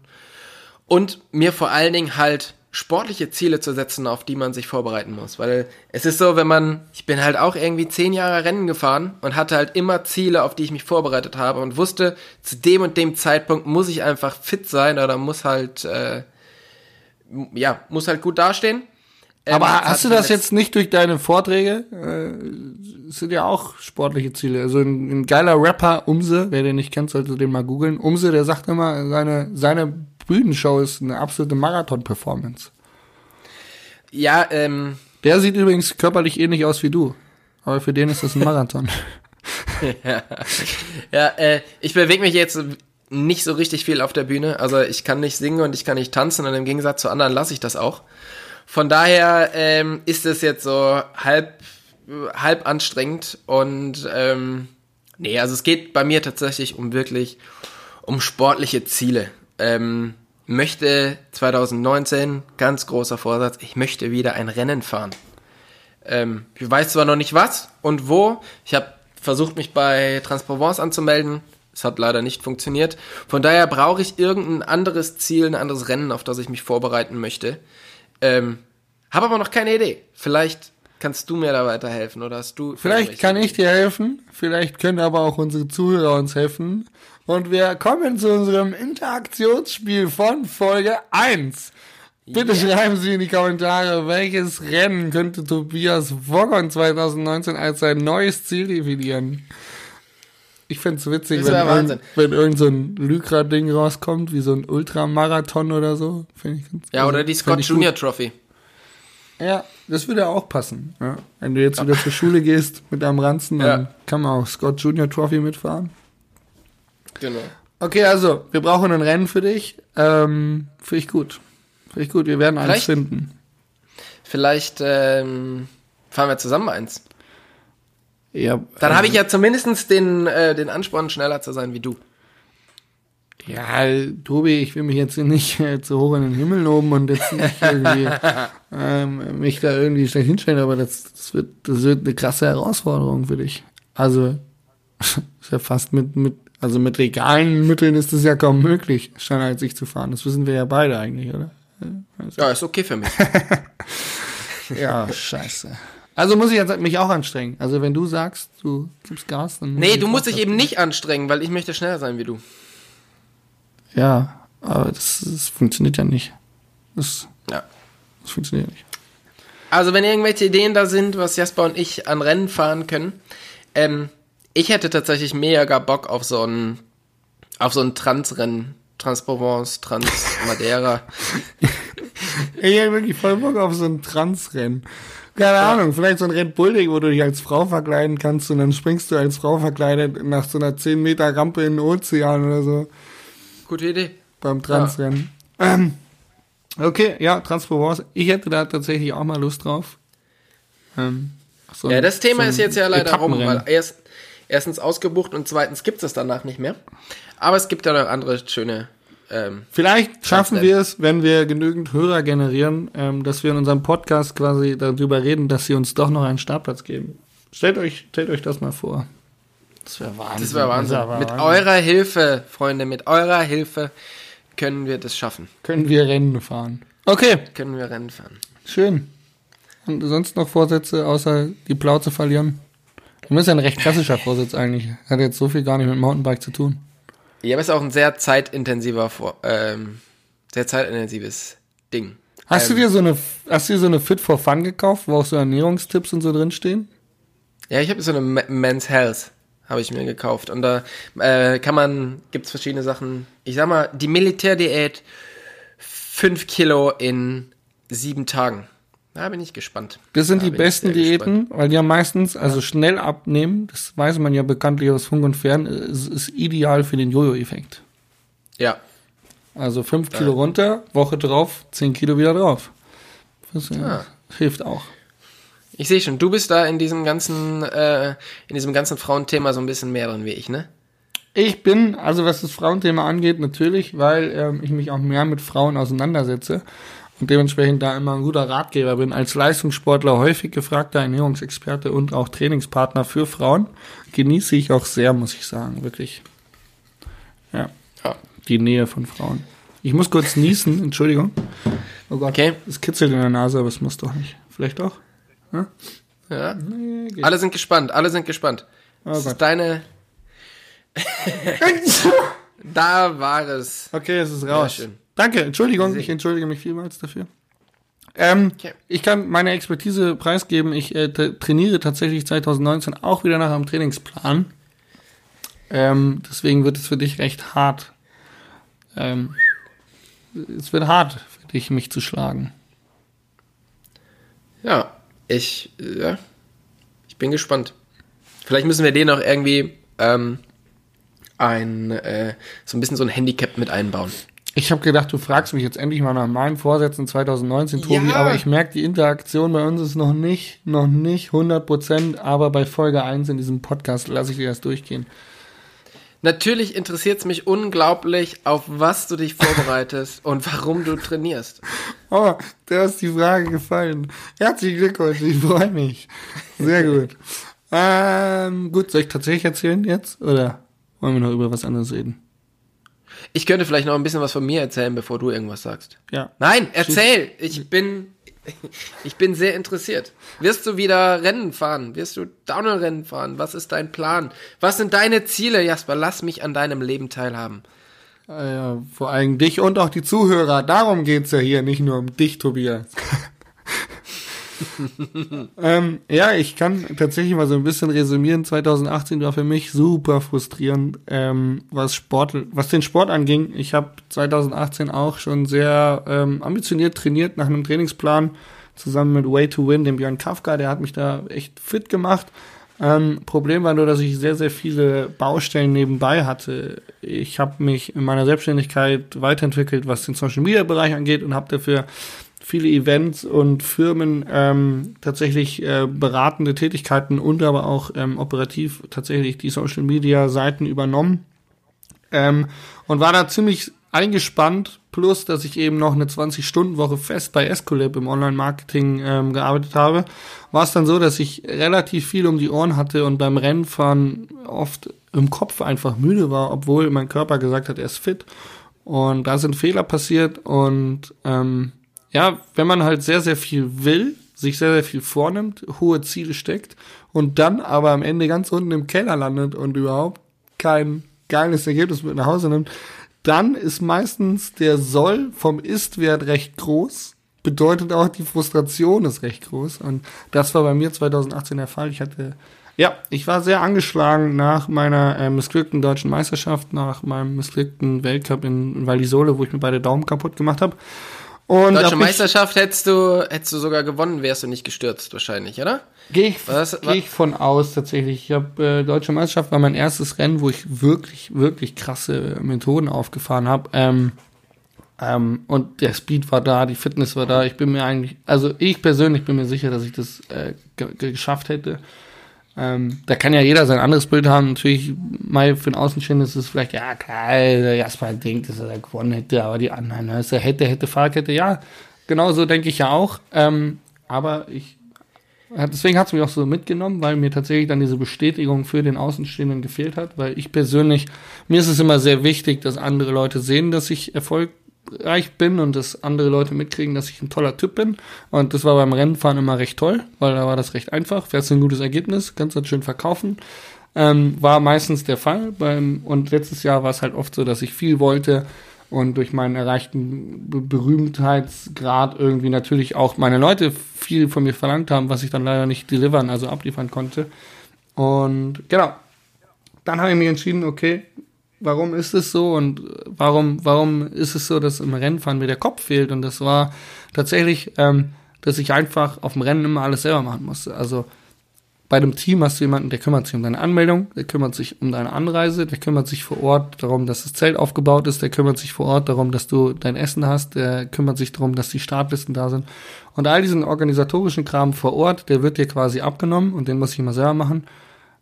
und mir vor allen Dingen halt sportliche Ziele zu setzen, auf die man sich vorbereiten muss. Weil es ist so, wenn man, ich bin halt auch irgendwie zehn Jahre Rennen gefahren und hatte halt immer Ziele, auf die ich mich vorbereitet habe und wusste, zu dem und dem Zeitpunkt muss ich einfach fit sein oder muss halt, äh, ja, muss halt gut dastehen. Ähm, Aber hast du das jetzt nicht durch deine Vorträge? Äh, sind ja auch sportliche Ziele. Also ein, ein geiler Rapper, Umse, wer den nicht kennt, sollte den mal googeln. Umse, der sagt immer, seine, seine Bühnenshow ist eine absolute Marathon-Performance. Ja, ähm, Der sieht übrigens körperlich ähnlich aus wie du. Aber für den ist das ein Marathon. Ja, äh, ich bewege mich jetzt nicht so richtig viel auf der Bühne. Also ich kann nicht singen und ich kann nicht tanzen und im Gegensatz zu anderen lasse ich das auch. Von daher ähm, ist es jetzt so halb, halb anstrengend und ähm, nee, also es geht bei mir tatsächlich um wirklich um sportliche Ziele. Ähm, möchte 2019, ganz großer Vorsatz, ich möchte wieder ein Rennen fahren. Ähm, ich weiß zwar noch nicht was und wo. Ich habe versucht, mich bei Transprovence anzumelden. Es hat leider nicht funktioniert. Von daher brauche ich irgendein anderes Ziel, ein anderes Rennen, auf das ich mich vorbereiten möchte. Ähm, habe aber noch keine Idee. Vielleicht kannst du mir da weiterhelfen oder hast du. Vielleicht kann ich dir helfen, vielleicht können aber auch unsere Zuhörer uns helfen. Und wir kommen zu unserem Interaktionsspiel von Folge 1. Bitte schreiben Sie in die Kommentare, welches Rennen könnte Tobias Woggon 2019 als sein neues Ziel definieren. Ich find's witzig, Das wenn, irgend, wenn irgend so ein Lycra-Ding rauskommt, wie so ein Ultramarathon oder so. Ich Ja, also, oder die find Scott ich gut. Junior Trophy. Ja, das würde auch passen. Ja. Wenn du jetzt wieder zur Schule gehst mit deinem Ranzen, dann Ja. kann man auch Scott Junior Trophy mitfahren. Genau. Okay, also, wir brauchen ein Rennen für dich. Ähm, Finde ich gut. Finde ich gut, wir werden eins Vielleicht- finden. Vielleicht ähm, fahren wir zusammen eins. Ja, Dann also, habe ich ja zumindest den, äh, den Ansporn, schneller zu sein wie du. Ja, Tobi, ich will mich jetzt nicht äh, zu hoch in den Himmel loben und jetzt nicht irgendwie ähm, mich da irgendwie schlecht hinstellen, aber das, das, wird, das wird eine krasse Herausforderung für dich. Also, ist ja fast mit, mit, also mit legalen Mitteln ist es ja kaum möglich, schneller als ich zu fahren. Das wissen wir ja beide eigentlich, oder? Ja, ist okay für mich. Ja, scheiße. Also muss ich jetzt mich auch anstrengen. Also wenn du sagst, du gibst Gas, dann. Nee, du musst dich eben nicht anstrengen, weil ich möchte schneller sein wie du. Ja, aber das, das funktioniert ja nicht. Das, Ja. das funktioniert nicht. Also wenn irgendwelche Ideen da sind, was Jasper und ich an Rennen fahren können, ähm, ich hätte tatsächlich mega Bock auf so ein auf so ein Transrennen, Transprovence, Trans Madeira. Ich hab wirklich voll Bock auf so ein Transrennen. Keine Ahnung, vielleicht so ein Red Bull Ding, wo du dich als Frau verkleiden kannst und dann springst du als Frau verkleidet nach so einer 10 Meter Rampe in den Ozean oder so Gute Idee. beim Transrennen. Ähm, okay, ja, Transprovence. Ich hätte da tatsächlich auch mal Lust drauf. Ähm, so Ja, das Thema so ist jetzt ja leider rum, weil erst, erstens ausgebucht und zweitens gibt es danach nicht mehr. Aber es gibt ja noch andere schöne. Ähm, Vielleicht schaffen wir es, wenn wir genügend Hörer generieren, ähm, dass wir in unserem Podcast quasi darüber reden, dass sie uns doch noch einen Startplatz geben. Stellt euch, stellt euch das mal vor. Das wäre Wahnsinn. das wäre Wahnsinn. wär Mit Wahnsinn. eurer Hilfe, Freunde, mit eurer Hilfe können wir das schaffen. können wir Rennen fahren. Okay, Können wir Rennen fahren. schön. Und sonst noch Vorsätze, außer die Plauze verlieren? Das ist ja ein recht klassischer Vorsatz eigentlich. Hat jetzt so viel gar nicht mit Mountainbike zu tun. Ja, aber es ist auch ein sehr zeitintensiver, Vor ähm, sehr zeitintensives Ding. Hast Ähm, du dir so eine, hast du dir so eine Fit for Fun gekauft, wo auch so Ernährungstipps und so drinstehen? Ja, ich habe so eine Men's Health habe ich mir gekauft und da äh, kann man gibt's verschiedene Sachen. Ich sag mal die Militärdiät fünf Kilo in sieben Tagen. Da bin ich gespannt. Das sind Da die besten Diäten, weil die ja meistens, also schnell abnehmen, das weiß man ja bekanntlich aus Funk und Fern, ist, ist ideal für den Jojo-Effekt. Ja, Also fünf Kilo runter, Woche drauf, zehn Kilo wieder drauf. Das äh, Ah. hilft auch. ich sehe schon. Du bist da in diesem ganzen äh, in diesem ganzen Frauenthema so ein bisschen mehr drin wie ich, ne? Ich bin, also was das Frauenthema angeht, natürlich, weil ähm, ich mich auch mehr mit Frauen auseinandersetze und dementsprechend da immer ein guter Ratgeber bin. Als Leistungssportler häufig gefragter Ernährungsexperte und auch Trainingspartner für Frauen genieße ich auch sehr, muss ich sagen, wirklich. Ja, Ja. die Nähe von Frauen. Ich muss kurz niesen, Entschuldigung. Oh Gott, Okay. es kitzelt in der Nase, aber es muss doch nicht. Vielleicht doch? Ja. Nee, geht. Alle sind gespannt. Alle sind gespannt. Oh das Gott. ist deine. da war es. Okay, es ist raus. schön. Danke, Entschuldigung, ich entschuldige mich vielmals dafür. Ähm, Okay. Ich kann meine Expertise preisgeben. Ich äh, tra- trainiere tatsächlich 2019 auch wieder nach einem Trainingsplan. Ähm, deswegen wird es für dich recht hart. Ähm, es wird hart für dich, mich zu schlagen. Ja, ich, äh, ja, ich bin gespannt. Vielleicht müssen wir den auch irgendwie ähm, ein äh, so ein bisschen so ein Handicap mit einbauen. Ich habe gedacht, du fragst mich jetzt endlich mal nach meinen Vorsätzen 2019, Tobi, Ja. aber ich merke, die Interaktion bei uns ist noch nicht, noch nicht 100 Prozent, aber bei Folge 1 in diesem Podcast lasse ich dir das durchgehen. Natürlich interessiert es mich unglaublich, auf was du dich vorbereitest und warum du trainierst. Oh, da ist die Frage gefallen. Herzlichen Glückwunsch, ich freue mich. Sehr gut. ähm, gut, soll ich tatsächlich erzählen jetzt? Oder wollen wir noch über was anderes reden? Ich könnte vielleicht noch ein bisschen was von mir erzählen, bevor du irgendwas sagst. Ja. Nein, erzähl! Ich bin, ich bin sehr interessiert. Wirst du wieder Rennen fahren? Wirst du Downhill-Rennen fahren? Was ist dein Plan? Was sind deine Ziele, Jasper? Lass mich an deinem Leben teilhaben. Äh, vor allem dich und auch die Zuhörer. Darum geht's ja hier, nicht nur um dich, Tobias. ähm, ja, ich kann tatsächlich mal so ein bisschen resümieren. 2018 war für mich super frustrierend, ähm, was Sport, was den Sport anging. Ich habe 2018 auch schon sehr ähm, ambitioniert trainiert nach einem Trainingsplan zusammen mit Way to Win, dem Björn Kafka. Der hat mich da echt fit gemacht. Ähm, Problem war nur, dass ich sehr, sehr viele Baustellen nebenbei hatte. Ich habe mich in meiner Selbstständigkeit weiterentwickelt, was den Social Media Bereich angeht und habe dafür viele Events und Firmen ähm, tatsächlich äh, beratende Tätigkeiten und aber auch ähm, operativ tatsächlich die Social Media Seiten übernommen ähm, und war da ziemlich eingespannt, plus dass ich eben noch eine 20-Stunden-Woche fest bei Escolab im Online-Marketing ähm, gearbeitet habe, war es dann so, dass ich relativ viel um die Ohren hatte und beim Rennfahren oft im Kopf einfach müde war, obwohl mein Körper gesagt hat, er ist fit. Und da sind Fehler passiert und ähm, ja, wenn man halt sehr, sehr viel will, sich sehr, sehr viel vornimmt, hohe Ziele steckt und dann aber am Ende ganz unten im Keller landet und überhaupt kein geiles Ergebnis mit nach Hause nimmt, dann ist meistens der Soll vom Ist-Wert recht groß. Bedeutet auch, die Frustration ist recht groß. Und das war bei mir 2018 der Fall. Ich hatte, ja, ich war sehr angeschlagen nach meiner äh, missglückten deutschen Meisterschaft, nach meinem missglückten Weltcup in Val di Sole, wo ich mir beide Daumen kaputt gemacht habe. Und Deutsche Meisterschaft hättest du, hättest du sogar gewonnen, wärst du nicht gestürzt wahrscheinlich, oder? Gehe ich, Was- geh ich von aus tatsächlich. Ich habe äh, Deutsche Meisterschaft war mein erstes Rennen, wo ich wirklich, wirklich krasse Methoden aufgefahren habe. Ähm, ähm, und der Speed war da, die Fitness war da. Ich bin mir eigentlich, also ich persönlich bin mir sicher, dass ich das äh, ge ge geschafft hätte. Ähm, da kann ja jeder sein anderes Bild haben. Natürlich, mal für den Außenstehenden ist es vielleicht, ja klar, der Jasper denkt, dass er gewonnen hätte, aber die anderen, ne, ist er hätte, hätte, Fahrkette, ja, genau so denke ich ja auch. Ähm, aber ich deswegen hat es mich auch so mitgenommen, weil mir tatsächlich dann diese Bestätigung für den Außenstehenden gefehlt hat, weil ich persönlich, mir ist es immer sehr wichtig, dass andere Leute sehen, dass ich Erfolg reich bin und dass andere Leute mitkriegen, dass ich ein toller Typ bin. Und das war beim Rennenfahren immer recht toll, weil da war das recht einfach. Fährst du ein gutes Ergebnis, kannst das schön verkaufen. Ähm, war meistens der Fall. Beim, und letztes Jahr war es halt oft so, dass ich viel wollte und durch meinen erreichten Be Berühmtheitsgrad irgendwie natürlich auch meine Leute viel von mir verlangt haben, was ich dann leider nicht delivern, also abliefern konnte. Und genau, dann habe ich mich entschieden, okay, warum ist es so und warum, warum ist es so, dass im Rennfahren mir der Kopf fehlt? Und das war tatsächlich, ähm, dass ich einfach auf dem Rennen immer alles selber machen musste. Also bei dem Team hast du jemanden, der kümmert sich um deine Anmeldung, der kümmert sich um deine Anreise, der kümmert sich vor Ort darum, dass das Zelt aufgebaut ist, der kümmert sich vor Ort darum, dass du dein Essen hast, der kümmert sich darum, dass die Startlisten da sind. Und all diesen organisatorischen Kram vor Ort, der wird dir quasi abgenommen und den muss ich immer selber machen.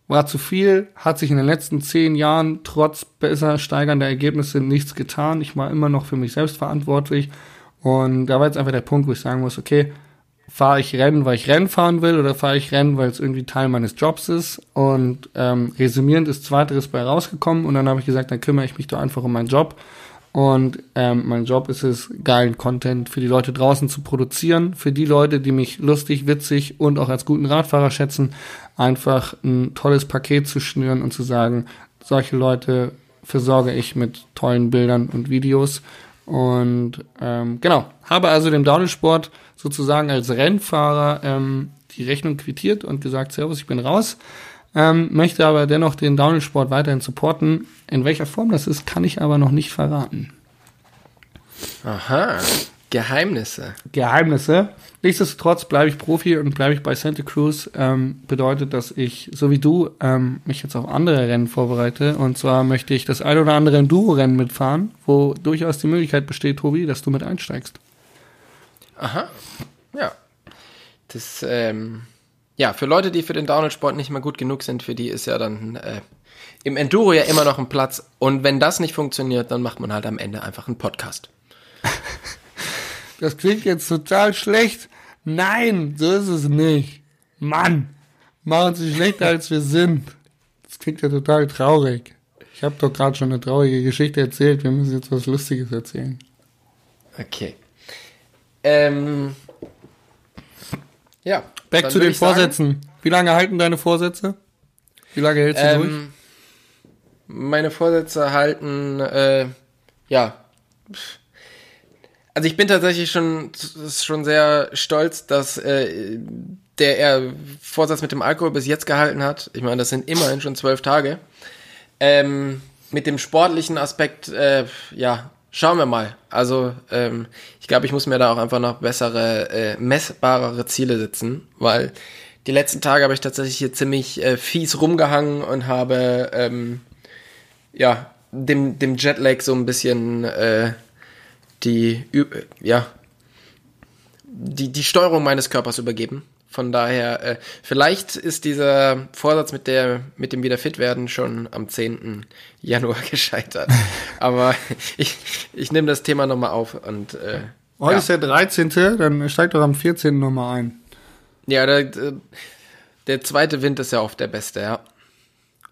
War zu viel, hat sich in den letzten zehn Jahren trotz besser steigernder Ergebnisse nichts getan. Ich war immer noch für mich selbst verantwortlich. Und da war jetzt einfach der Punkt, wo ich sagen muss, okay, fahre ich Rennen, weil ich Rennen fahren will oder fahre ich Rennen, weil es irgendwie Teil meines Jobs ist. Und ähm, resümierend ist zweiteres bei rausgekommen und dann habe ich gesagt, dann kümmere ich mich doch einfach um meinen Job. Und ähm, mein Job ist es, geilen Content für die Leute draußen zu produzieren, für die Leute, die mich lustig, witzig und auch als guten Radfahrer schätzen, einfach ein tolles Paket zu schnüren und zu sagen, solche Leute versorge ich mit tollen Bildern und Videos. Und ähm, genau, habe also dem Downhill-Sport sozusagen als Rennfahrer ähm, die Rechnung quittiert und gesagt, Servus, ich bin raus. Ähm, möchte aber dennoch den Downhill-Sport weiterhin supporten. In welcher Form das ist, kann ich aber noch nicht verraten. Aha, Geheimnisse. Geheimnisse. Nichtsdestotrotz bleibe ich Profi und bleibe ich bei Santa Cruz. Ähm, bedeutet, dass ich, so wie du, ähm, mich jetzt auf andere Rennen vorbereite. Und zwar möchte ich das ein oder andere Enduro-Rennen mitfahren, wo durchaus die Möglichkeit besteht, Tobi, dass du mit einsteigst. Aha. Ja. Das, ähm, ja, für Leute, die für den Downhill-Sport nicht mehr gut genug sind, für die ist ja dann äh, im Enduro ja immer noch ein Platz. Und wenn das nicht funktioniert, dann macht man halt am Ende einfach einen Podcast. Das klingt jetzt total schlecht. Nein, so ist es nicht. Mann, machen Sie schlechter als wir sind. Das klingt ja total traurig. Ich habe doch gerade schon eine traurige Geschichte erzählt. Wir müssen jetzt was Lustiges erzählen. Okay. Ähm, ja. Back zu den Vorsätzen. Sagen, Wie lange halten deine Vorsätze? Wie lange hältst du ähm, durch? Meine Vorsätze halten, äh, ja. Also ich bin tatsächlich schon, schon sehr stolz, dass äh, der er Vorsatz mit dem Alkohol bis jetzt gehalten hat. Ich meine, das sind immerhin schon zwölf Tage. Ähm, mit dem sportlichen Aspekt, äh, ja, Schauen wir mal. Also ähm, ich glaube, ich muss mir da auch einfach noch bessere, äh, messbarere Ziele setzen, weil die letzten Tage habe ich tatsächlich hier ziemlich äh, fies rumgehangen und habe ähm, ja dem dem Jetlag so ein bisschen äh, die ja die die Steuerung meines Körpers übergeben. Von daher, äh, vielleicht ist dieser Vorsatz mit, der, mit dem Wiederfitwerden schon am 10. Januar gescheitert. Aber ich, ich nehme das Thema nochmal auf. Und, äh, Heute ja. ist der 13., dann steigt doch am 14. nochmal ein. Ja, der, der zweite Wind ist ja oft der beste, ja.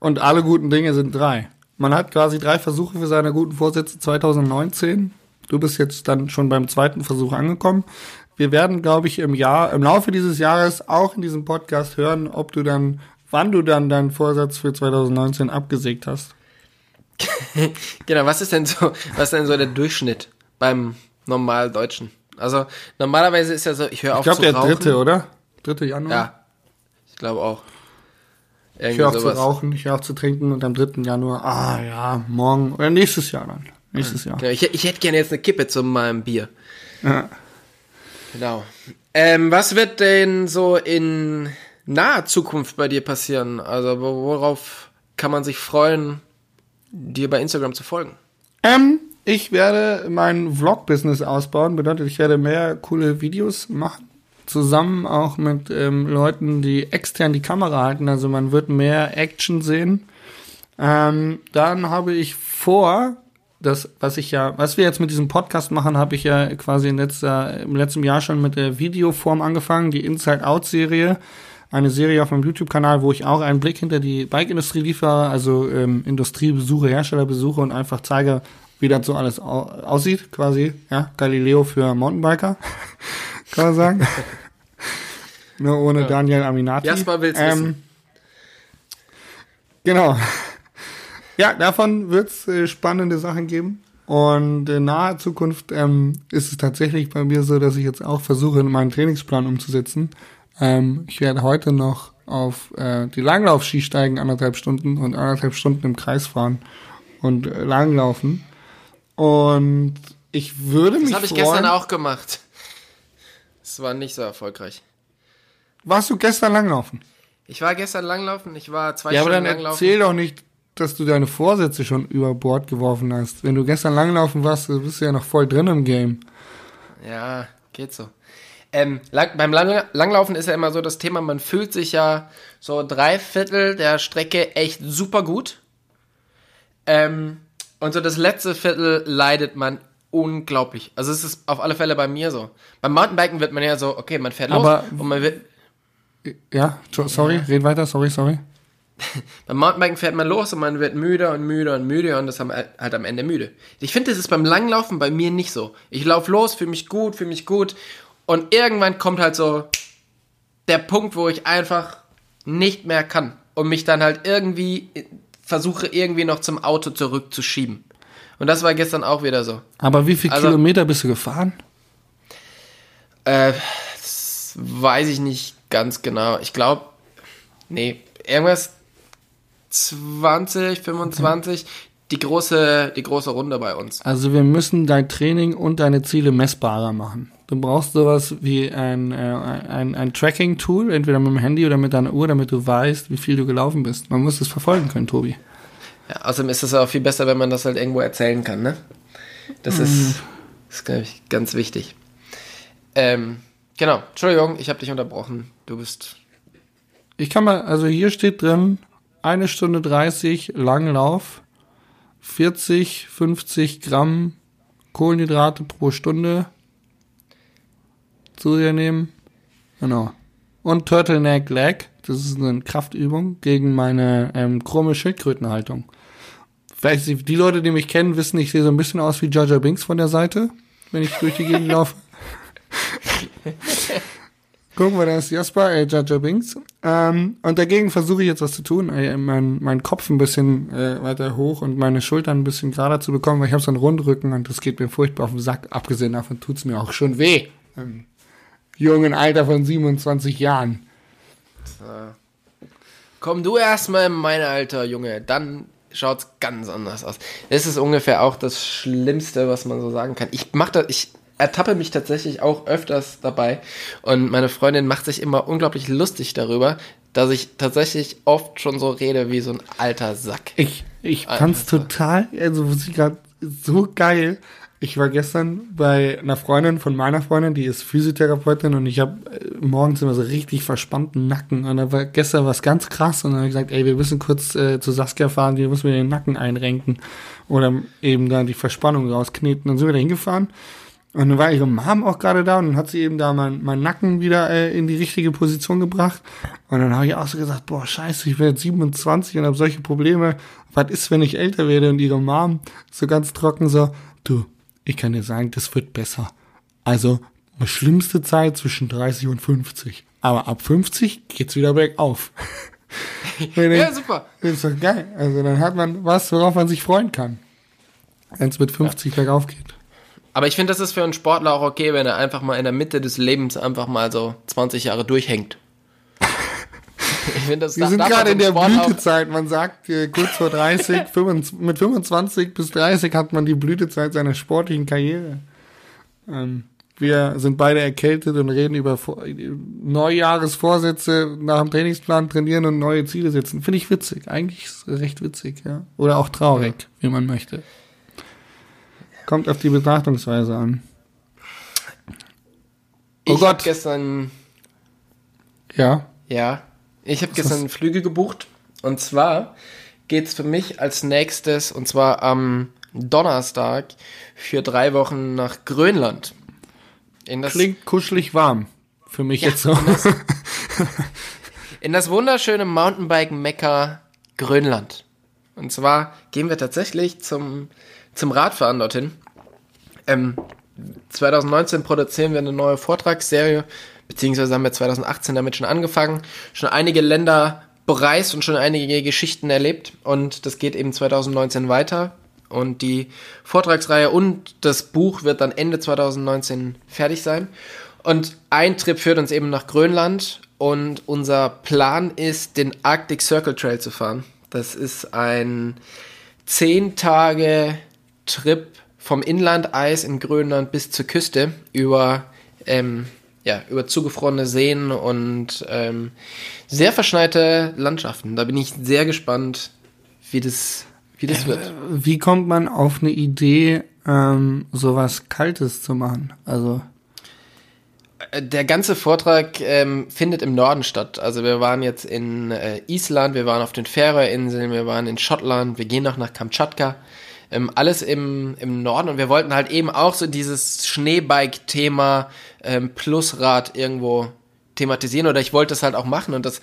Und alle guten Dinge sind drei. Man hat quasi drei Versuche für seine guten Vorsätze 2019. Du bist jetzt dann schon beim zweiten Versuch angekommen wir werden, glaube ich, im Jahr, im Laufe dieses Jahres auch in diesem Podcast hören, ob du dann, wann du dann deinen Vorsatz für 2019 abgesägt hast. genau, was ist denn so, was ist denn so der Durchschnitt beim Normaldeutschen? Also normalerweise ist ja so, ich höre auf ich glaub, zu rauchen. Ich glaube der dritte, oder? Dritte Januar. Ja, ich glaube auch. Irgendwie ich höre auf sowas. zu rauchen, ich höre auf zu trinken und am 3. Januar, ah ja, morgen oder nächstes Jahr dann. Nächstes Jahr. Genau, ich, ich hätte gerne jetzt eine Kippe zu meinem Bier. Ja. Genau. Ähm, was wird denn so in naher Zukunft bei dir passieren? Also worauf kann man sich freuen, dir bei Instagram zu folgen? Ähm, ich werde mein Vlog-Business ausbauen. Bedeutet, ich werde mehr coole Videos machen. Zusammen auch mit ähm, Leuten, die extern die Kamera halten. Also man wird mehr Action sehen. Ähm, dann habe ich vor, das, was ich ja, was wir jetzt mit diesem Podcast machen, habe ich ja quasi in letzter, im letzten Jahr schon mit der Videoform angefangen, die Inside Out Serie. Eine Serie auf meinem YouTube-Kanal, wo ich auch einen Blick hinter die Bike-Industrie liefere, also ähm, Industriebesuche, Herstellerbesuche und einfach zeige, wie das so alles au aussieht, quasi, ja, Galileo für Mountainbiker, kann man sagen. Nur ohne ja. Daniel Aminati. Jasper will's ähm, wissen. Genau. Ja, davon wird's äh, spannende Sachen geben. Und in naher Zukunft ähm, ist es tatsächlich bei mir so, dass ich jetzt auch versuche, meinen Trainingsplan umzusetzen. Ähm, ich werde heute noch auf äh, die Langlaufski steigen, anderthalb Stunden und anderthalb Stunden im Kreis fahren und äh, langlaufen. Und ich würde mich. Das habe ich gestern auch gemacht. Es war nicht so erfolgreich. Warst du gestern langlaufen? Ich war gestern langlaufen, ich war zwei ja, Stunden langlaufen. Ja, aber dann erzähl doch nicht, dass du deine Vorsätze schon über Bord geworfen hast. Wenn du gestern langlaufen warst, bist du ja noch voll drin im Game. Ja, geht so. Ähm, lang, beim lang, Langlaufen ist ja immer so das Thema, man fühlt sich ja so drei Viertel der Strecke echt super gut. Ähm, und so das letzte Viertel leidet man unglaublich. Also es ist auf alle Fälle bei mir so. Beim Mountainbiken wird man ja so, okay, man fährt Aber los und man wird. Ja, sorry, ja. red weiter, sorry, sorry. beim Mountainbiken fährt man los und man wird müder und müder und müder und das haben halt am Ende müde. Ich finde, das ist beim Langlaufen bei mir nicht so. Ich laufe los, fühle mich gut, fühle mich gut und irgendwann kommt halt so der Punkt, wo ich einfach nicht mehr kann und mich dann halt irgendwie versuche irgendwie noch zum Auto zurückzuschieben. Und das war gestern auch wieder so. Aber wie viele also, Kilometer bist du gefahren? Äh, das weiß ich nicht ganz genau. Ich glaube, nee, irgendwas 20, 25. Okay. Die große, die große Runde bei uns. Also wir müssen dein Training und deine Ziele messbarer machen. Du brauchst sowas wie ein, äh, ein, ein Tracking-Tool, entweder mit dem Handy oder mit deiner Uhr, damit du weißt, wie viel du gelaufen bist. Man muss das verfolgen können, Tobi. Ja, außerdem ist es auch viel besser, wenn man das halt irgendwo erzählen kann, ne? Das mhm. ist, ist glaube ich, ganz wichtig. Ähm, genau, Entschuldigung, ich habe dich unterbrochen. Du bist. Ich kann mal, also hier steht drin, eine Stunde 30 Langlauf, 40, 50 Gramm Kohlenhydrate pro Stunde, zu dir nehmen. Genau. Und Turtleneck Leg, das ist eine Kraftübung gegen meine ähm, krumme Schildkrötenhaltung. Vielleicht die Leute, die mich kennen, wissen, ich sehe so ein bisschen aus wie Jaja Binks von der Seite, wenn ich durch die Gegend laufe. Gucken wir, da ist Jasper, äh, Jaja Binks. Ähm, und dagegen versuche ich jetzt was zu tun, äh, meinen mein Kopf ein bisschen äh, weiter hoch und meine Schultern ein bisschen gerader zu bekommen, weil ich habe so einen Rundrücken und das geht mir furchtbar auf den Sack. Abgesehen davon tut's mir auch schon weh. Ähm, jungen Alter von 27 Jahren. Komm du erstmal in mein Alter, Junge, dann schaut's ganz anders aus. Das ist ungefähr auch das Schlimmste, was man so sagen kann. Ich mach das, ich ertappe mich tatsächlich auch öfters dabei und meine Freundin macht sich immer unglaublich lustig darüber, dass ich tatsächlich oft schon so rede wie so ein alter Sack. Ich, ich fand's total, also muss ich gerade so geil. Ich war gestern bei einer Freundin von meiner Freundin, die ist Physiotherapeutin und ich habe äh, morgens immer so richtig verspannten Nacken. Und da war gestern was ganz krass und dann habe ich gesagt, ey, wir müssen kurz äh, zu Saskia fahren, die müssen wir den Nacken einrenken oder eben da die Verspannung rauskneten. Dann sind wir da hingefahren und dann war ihre Mom auch gerade da und dann hat sie eben da meinen mein Nacken wieder äh, in die richtige Position gebracht. Und dann habe ich auch so gesagt, boah, scheiße, ich werde 27 und habe solche Probleme. Was ist, wenn ich älter werde? Und ihre Mom so ganz trocken so, du, ich kann dir sagen, das wird besser. Also, schlimmste Zeit zwischen 30 und 50. Aber ab 50 geht's wieder bergauf. ja, super. Das ist doch geil. Also, dann hat man was, worauf man sich freuen kann. Wenn es mit 50 ja. bergauf geht. Aber ich finde, das ist für einen Sportler auch okay, wenn er einfach mal in der Mitte des Lebens einfach mal so 20 Jahre durchhängt. Ich finde, das Wir sind gerade in der Blütezeit. Man sagt, äh, kurz vor 30, 25, mit 25 bis 30 hat man die Blütezeit seiner sportlichen Karriere. Ähm, wir sind beide erkältet und reden über Neujahresvorsätze nach dem Trainingsplan trainieren und neue Ziele setzen. Finde ich witzig. Eigentlich recht witzig, ja. Oder auch traurig, wie man möchte. Kommt auf die Betrachtungsweise an. Oh ich Gott. gestern. Ja. Ja. Ich habe gestern Flüge gebucht und zwar geht's für mich als nächstes und zwar am Donnerstag für drei Wochen nach Grönland. Klingt kuschelig warm für mich ja, jetzt so. In das, in das wunderschöne Mountainbike-Mekka Grönland. Und zwar gehen wir tatsächlich zum zum Radfahren dorthin. Ähm, 2019 produzieren wir eine neue Vortragsserie, beziehungsweise haben wir 2018 damit schon angefangen, schon einige Länder bereist und schon einige Geschichten erlebt. Und das geht eben 2019 weiter. Und die Vortragsreihe und das Buch wird dann Ende 2019 fertig sein. Und ein Trip führt uns eben nach Grönland. Und unser Plan ist, den Arctic Circle Trail zu fahren. Das ist ein 10 Tage Trip vom Inlandeis in Grönland bis zur Küste über, ähm, ja, über zugefrorene Seen und ähm, sehr verschneite Landschaften. Da bin ich sehr gespannt, wie das, wie das wird. Wie kommt man auf eine Idee, ähm, sowas Kaltes zu machen? Also der ganze Vortrag ähm, findet im Norden statt. Also wir waren jetzt in äh, Island, wir waren auf den Färöerinseln, wir waren in Schottland, wir gehen noch nach Kamtschatka. Ähm, alles im, im Norden und wir wollten halt eben auch so dieses Schneebike-Thema ähm, Plusrad irgendwo thematisieren oder ich wollte das halt auch machen und das,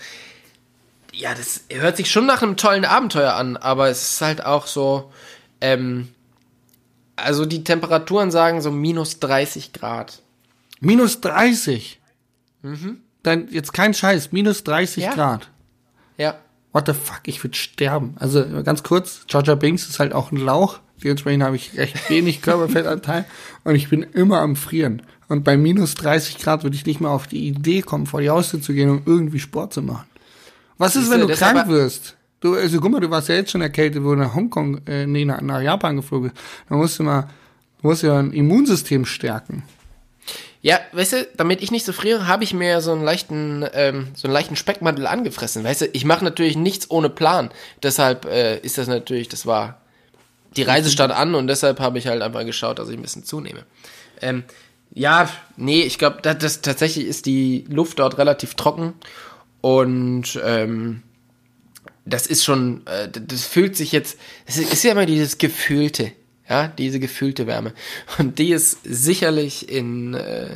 ja, das hört sich schon nach einem tollen Abenteuer an, aber es ist halt auch so, ähm, also die Temperaturen sagen so minus 30 Grad. minus 30. Dann jetzt kein Scheiß, minus 30 Ja. Grad. Ja. What the fuck, ich würde sterben. Also ganz kurz, Georgia Binks ist halt auch ein Lauch. Dementsprechend habe ich recht wenig Körperfettanteil und ich bin immer am Frieren. Und bei minus 30 Grad würde ich nicht mal auf die Idee kommen, vor die Haustür zu gehen, um irgendwie Sport zu machen. Was ist, wenn du, du krank wirst? Du, also guck mal, du warst ja jetzt schon erkältet, wo du nach Hongkong, äh, nee, nach, nach Japan geflogen bist. Da musst du mal, du musst ja ein Immunsystem stärken. Ja, weißt du, damit ich nicht so friere, habe ich mir so einen leichten, ähm, so einen leichten Speckmantel angefressen. Weißt du, ich mache natürlich nichts ohne Plan. Deshalb äh, ist das natürlich, das war, die Reise stand an und deshalb habe ich halt einfach geschaut, dass ich ein bisschen zunehme. Ähm, ja, nee, ich glaube, das, das tatsächlich ist die Luft dort relativ trocken und ähm, das ist schon, äh, das fühlt sich jetzt, es ist ist ja immer dieses gefühlte, ja, diese gefühlte Wärme. Und die ist sicherlich in, äh,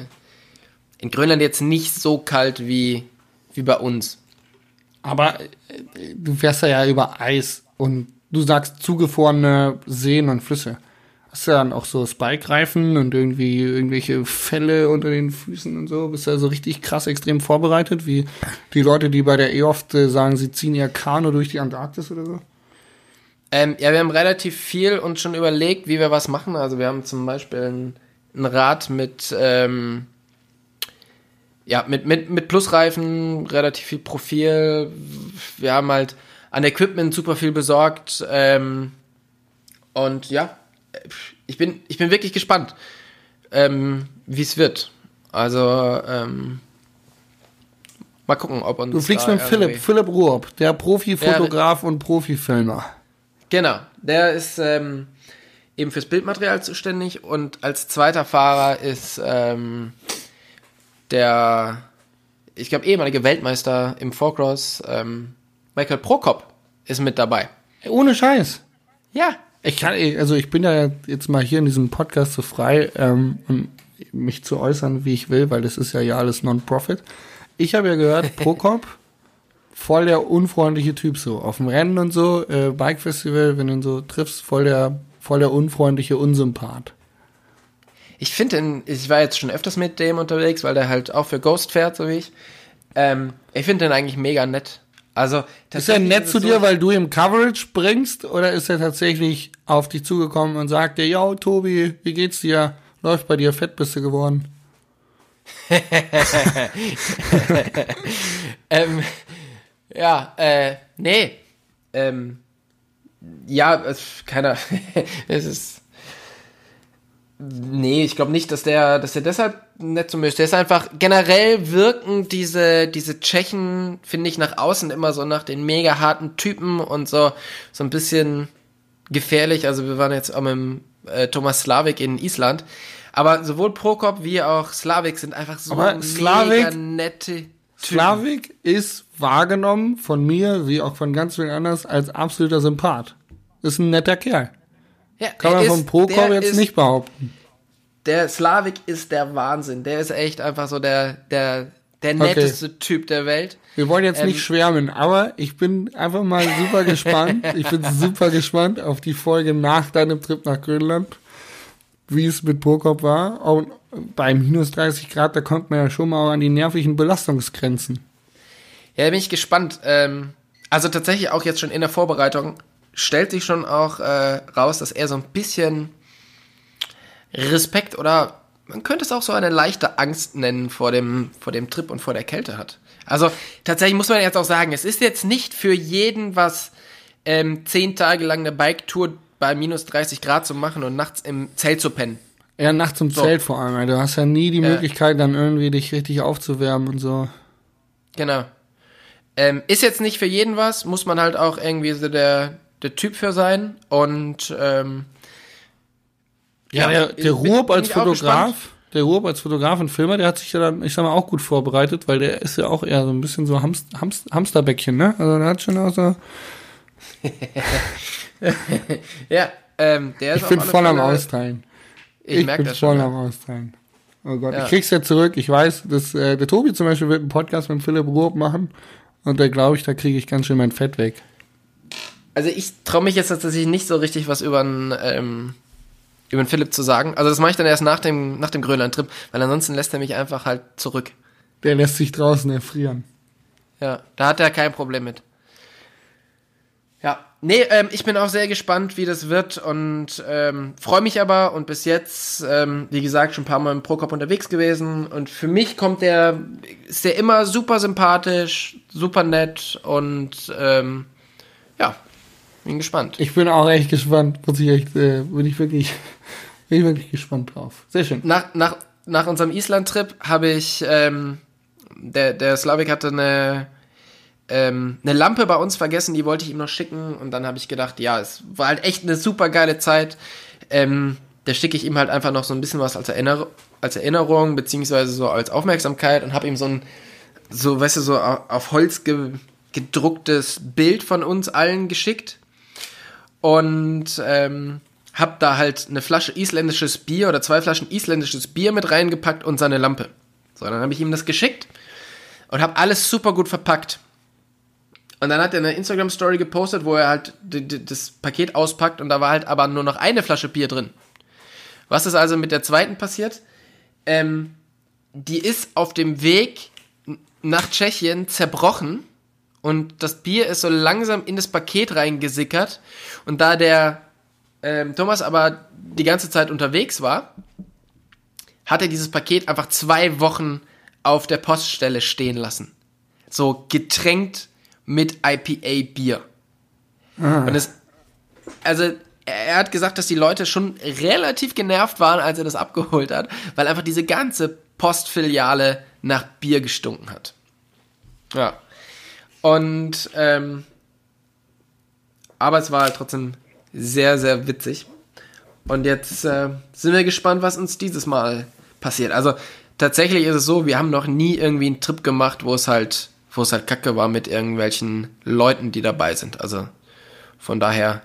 in Grönland jetzt nicht so kalt wie, wie bei uns. Aber äh, du fährst ja über Eis und du sagst zugefrorene Seen und Flüsse. Hast du dann auch so Spike-Reifen und irgendwie irgendwelche Fälle unter den Füßen und so? Bist du da so richtig krass extrem vorbereitet, wie die Leute, die bei der E-Oft sagen, sie ziehen ihr Kanu durch die Antarktis oder so? Ähm, ja, wir haben relativ viel uns schon überlegt, wie wir was machen. Also wir haben zum Beispiel ein, ein Rad mit, ähm, ja, mit, mit, mit Plusreifen, relativ viel Profil. Wir haben halt an Equipment super viel besorgt. Ähm, und ja, ich bin, ich bin wirklich gespannt, ähm, wie es wird. Also, ähm, mal gucken, ob uns. Du fliegst mit Philipp, Philipp Ruob, der Profifotograf und Profifilmer. Genau, der ist ähm, eben fürs Bildmaterial zuständig und als zweiter Fahrer ist ähm, der, ich glaube, ehemalige Weltmeister im Fourcross, ähm, Michael Prokop, ist mit dabei. Ohne Scheiß. Ja, Ich kann, also ich bin ja jetzt mal hier in diesem Podcast so frei, ähm, um mich zu äußern, wie ich will, weil das ist ja ja alles Non-Profit. Ich habe ja gehört, Prokop, voll der unfreundliche Typ so. Auf dem Rennen und so, äh, Bike-Festival, wenn du ihn so triffst, voll der, voll der unfreundliche Unsympath. ich finde ich war jetzt schon öfters mit dem unterwegs, weil der halt auch für Ghost fährt, so wie ich. Ähm, ich finde den eigentlich mega nett. Also, Ist er nett zu so- dir, weil du ihm Coverage bringst, oder ist er tatsächlich auf dich zugekommen und sagt dir, yo, Tobi, wie geht's dir? Läuft bei dir, fett bist du geworden? Ähm, ja, äh, nee. Ähm, ja, es, keiner. es ist. Nee, ich glaube nicht, dass der, dass der deshalb nett zu mir ist. Der ist einfach, generell wirken diese, diese Tschechen, finde ich, nach außen immer so nach den mega harten Typen und so, so ein bisschen gefährlich. Also wir waren jetzt auch mit dem, äh, Thomas Slavik in Island. Aber sowohl Prokop wie auch Slavik sind einfach so Aber Slavik- mega nette. Slavik ist wahrgenommen von mir, wie auch von ganz vielen anderen, als absoluter Sympath. Ist ein netter Kerl. Ja, Kann man ist- von Prokop jetzt ist, nicht behaupten. Der Slavik ist der Wahnsinn. Der ist echt einfach so der, der, Der netteste Typ der Welt. Wir wollen jetzt Ähm, nicht schwärmen, aber ich bin einfach mal super gespannt. Ich bin super gespannt auf die Folge nach deinem Trip nach Grönland, wie es mit Prokop war. Und bei minus 30 Grad, da kommt man ja schon mal an die nervigen Belastungsgrenzen. Ja, bin ich gespannt. Ähm, also tatsächlich auch jetzt schon in der Vorbereitung stellt sich schon auch äh, raus, dass er so ein bisschen Respekt oder man könnte es auch so eine leichte Angst nennen vor dem, vor dem Trip und vor der Kälte hat. Also tatsächlich muss man jetzt auch sagen, es ist jetzt nicht für jeden was, ähm, zehn Tage lang eine Bike-Tour bei minus 30 Grad zu machen und nachts im Zelt zu pennen. Ja, nachts im Zelt vor allem. weil Du hast ja nie die Ja. Möglichkeit, dann irgendwie dich richtig aufzuwärmen und so. Genau. Ähm, ist jetzt nicht für jeden was, muss man halt auch irgendwie so der, der Typ für sein. Und ähm, Ja, der, ich der Ruob bin als Fotograf, der Ruob als Fotograf und Filmer, der hat sich ja dann, ich sag mal, auch gut vorbereitet, weil der ist ja auch eher so ein bisschen so Hamst, Hamst, Hamsterbäckchen, ne? Also der hat schon auch so, Ja, ähm, der ist ich bin voll am Austeilen. Ich, Ich, merke bin das voll schon. am Austeilen. Oh Gott, Ja. ich krieg's ja zurück. Ich weiß, dass äh, der Tobi zum Beispiel wird einen Podcast mit Philipp Ruob machen und da glaube ich, da kriege ich ganz schön mein Fett weg. Also ich traue mich jetzt tatsächlich nicht so richtig was über den, ähm, über den Philipp zu sagen. Also das mache ich dann erst nach dem, nach dem Grönland-Trip, weil ansonsten lässt er mich einfach halt zurück. Der lässt sich draußen erfrieren. Ja, da hat er kein Problem mit. Ja, nee, ähm, ich bin auch sehr gespannt, wie das wird und ähm, freue mich aber und bis jetzt, ähm, wie gesagt, schon ein paar Mal im Prokop unterwegs gewesen und für mich kommt der, ist der immer super sympathisch, super nett und ähm, ja, bin gespannt. Ich bin auch echt gespannt, muss ich echt, äh, bin ich wirklich, bin ich wirklich gespannt drauf. Sehr schön. nach, nach, nach unserem Island-Trip habe ich, ähm, der, der Slavik hatte eine, ähm, eine Lampe bei uns vergessen, die wollte ich ihm noch schicken und dann habe ich gedacht, ja, es war halt echt eine super geile Zeit. Ähm, da schicke ich ihm halt einfach noch so ein bisschen was als, Erinner als Erinnerung, beziehungsweise so als Aufmerksamkeit und habe ihm so ein, so, weißt du, so au- auf Holz ge gedrucktes Bild von uns allen geschickt und ähm, hab da halt eine Flasche isländisches Bier oder zwei Flaschen isländisches Bier mit reingepackt und seine Lampe. So, dann habe ich ihm das geschickt und habe alles super gut verpackt. Und dann hat er eine Instagram Story gepostet, wo er halt das Paket auspackt und da war halt aber nur noch eine Flasche Bier drin. Was ist also mit der zweiten passiert? Ähm, die ist auf dem Weg nach Tschechien zerbrochen und das Bier ist so langsam in das Paket reingesickert. Und da der ähm, Thomas aber die ganze Zeit unterwegs war, hat er dieses Paket einfach zwei Wochen auf der Poststelle stehen lassen. So getränkt mit IPA-Bier. Und es, also er hat gesagt, dass die Leute schon relativ genervt waren, als er das abgeholt hat, weil einfach diese ganze Postfiliale nach Bier gestunken hat. Ja. Und, ähm, aber es war halt trotzdem sehr, sehr witzig. Und jetzt äh, sind wir gespannt, was uns dieses Mal passiert. Also tatsächlich ist es so, wir haben noch nie irgendwie einen Trip gemacht, wo es halt, wo es halt kacke war mit irgendwelchen Leuten, die dabei sind. Also von daher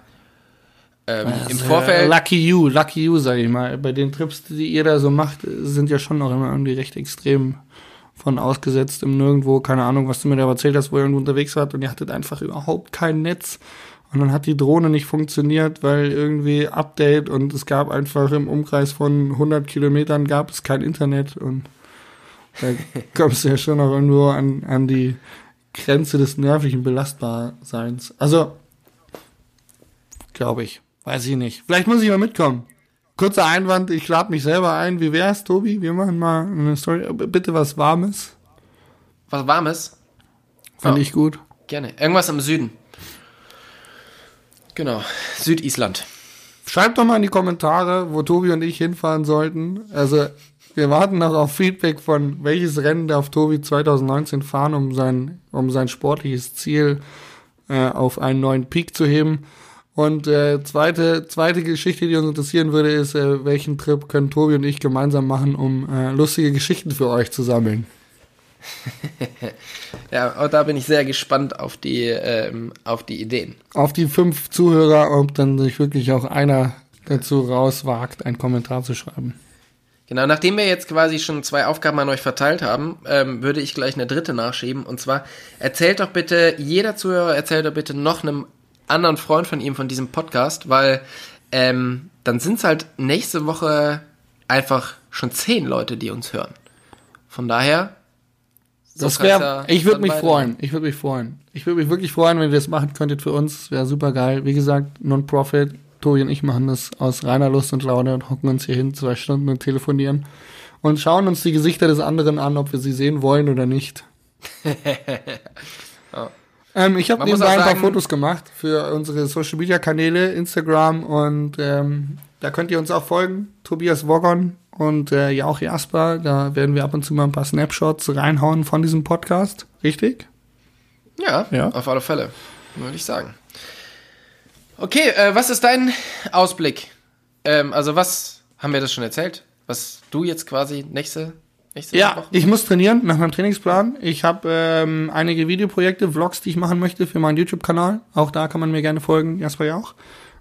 ähm, im Äh, Vorfeld. lucky you, lucky you, sag ich mal. Bei den Trips, die ihr da so macht, sind ja schon noch immer irgendwie recht extrem von ausgesetzt im Nirgendwo. Keine Ahnung, was du mir da erzählt hast, wo ihr irgendwo unterwegs wart und ihr hattet einfach überhaupt kein Netz. Und dann hat die Drohne nicht funktioniert, weil irgendwie Update und es gab einfach im Umkreis von 100 Kilometern gab es kein Internet und da kommst du ja schon noch irgendwo an, an die Grenze des nervigen Belastbarseins. Also, glaube ich. Weiß ich nicht. Vielleicht muss ich mal mitkommen. Kurzer Einwand, ich lade mich selber ein. Wie wär's, Tobi? Wir machen mal eine Story. Bitte was Warmes. Was Warmes? Fand Ja. ich gut. Gerne. Irgendwas im Süden. Genau. Südisland. Schreibt doch mal in die Kommentare, wo Tobi und ich hinfahren sollten. Also, wir warten noch auf Feedback von, welches Rennen darf Tobi 2019 fahren, um sein, um sein sportliches Ziel äh, auf einen neuen Peak zu heben. Und äh, zweite, zweite Geschichte, die uns interessieren würde, ist, äh, welchen Trip können Tobi und ich gemeinsam machen, um äh, lustige Geschichten für euch zu sammeln. Ja, und da bin ich sehr gespannt auf die, ähm, auf die Ideen. Auf die fünf Zuhörer, ob dann sich wirklich auch einer dazu rauswagt, einen Kommentar zu schreiben. Genau, nachdem wir jetzt quasi schon zwei Aufgaben an euch verteilt haben, ähm, würde ich gleich eine dritte nachschieben. Und zwar erzählt doch bitte, jeder Zuhörer erzählt doch bitte noch einem anderen Freund von ihm von diesem Podcast, weil ähm, dann sind es halt nächste Woche einfach schon zehn Leute, die uns hören. Von daher. So das wäre, ich würde mich freuen. Ich würde mich freuen. Ich würde mich wirklich freuen, wenn ihr das machen könntet für uns. Wäre super geil. Wie gesagt, Non-Profit, Tobi und ich machen das aus reiner Lust und Laune und hocken uns hier hin zwei Stunden und telefonieren und schauen uns die Gesichter des anderen an, ob wir sie sehen wollen oder nicht. oh. ähm, ich habe nebenbei ein paar Fotos gemacht für unsere Social Media Kanäle, Instagram und ähm, da könnt ihr uns auch folgen. Tobias Woggon und äh, ja auch Jasper. Da werden wir ab und zu mal ein paar Snapshots reinhauen von diesem Podcast. Richtig? Ja, ja. auf alle Fälle, würde ich sagen. Okay, äh, was ist dein Ausblick? Ähm, also was haben wir das schon erzählt? Was du jetzt quasi nächste nächste ja, Woche? ich muss trainieren nach meinem Trainingsplan. Ich habe ähm, einige Videoprojekte, Vlogs, die ich machen möchte für meinen YouTube-Kanal. Auch da kann man mir gerne folgen, Jasper ja auch.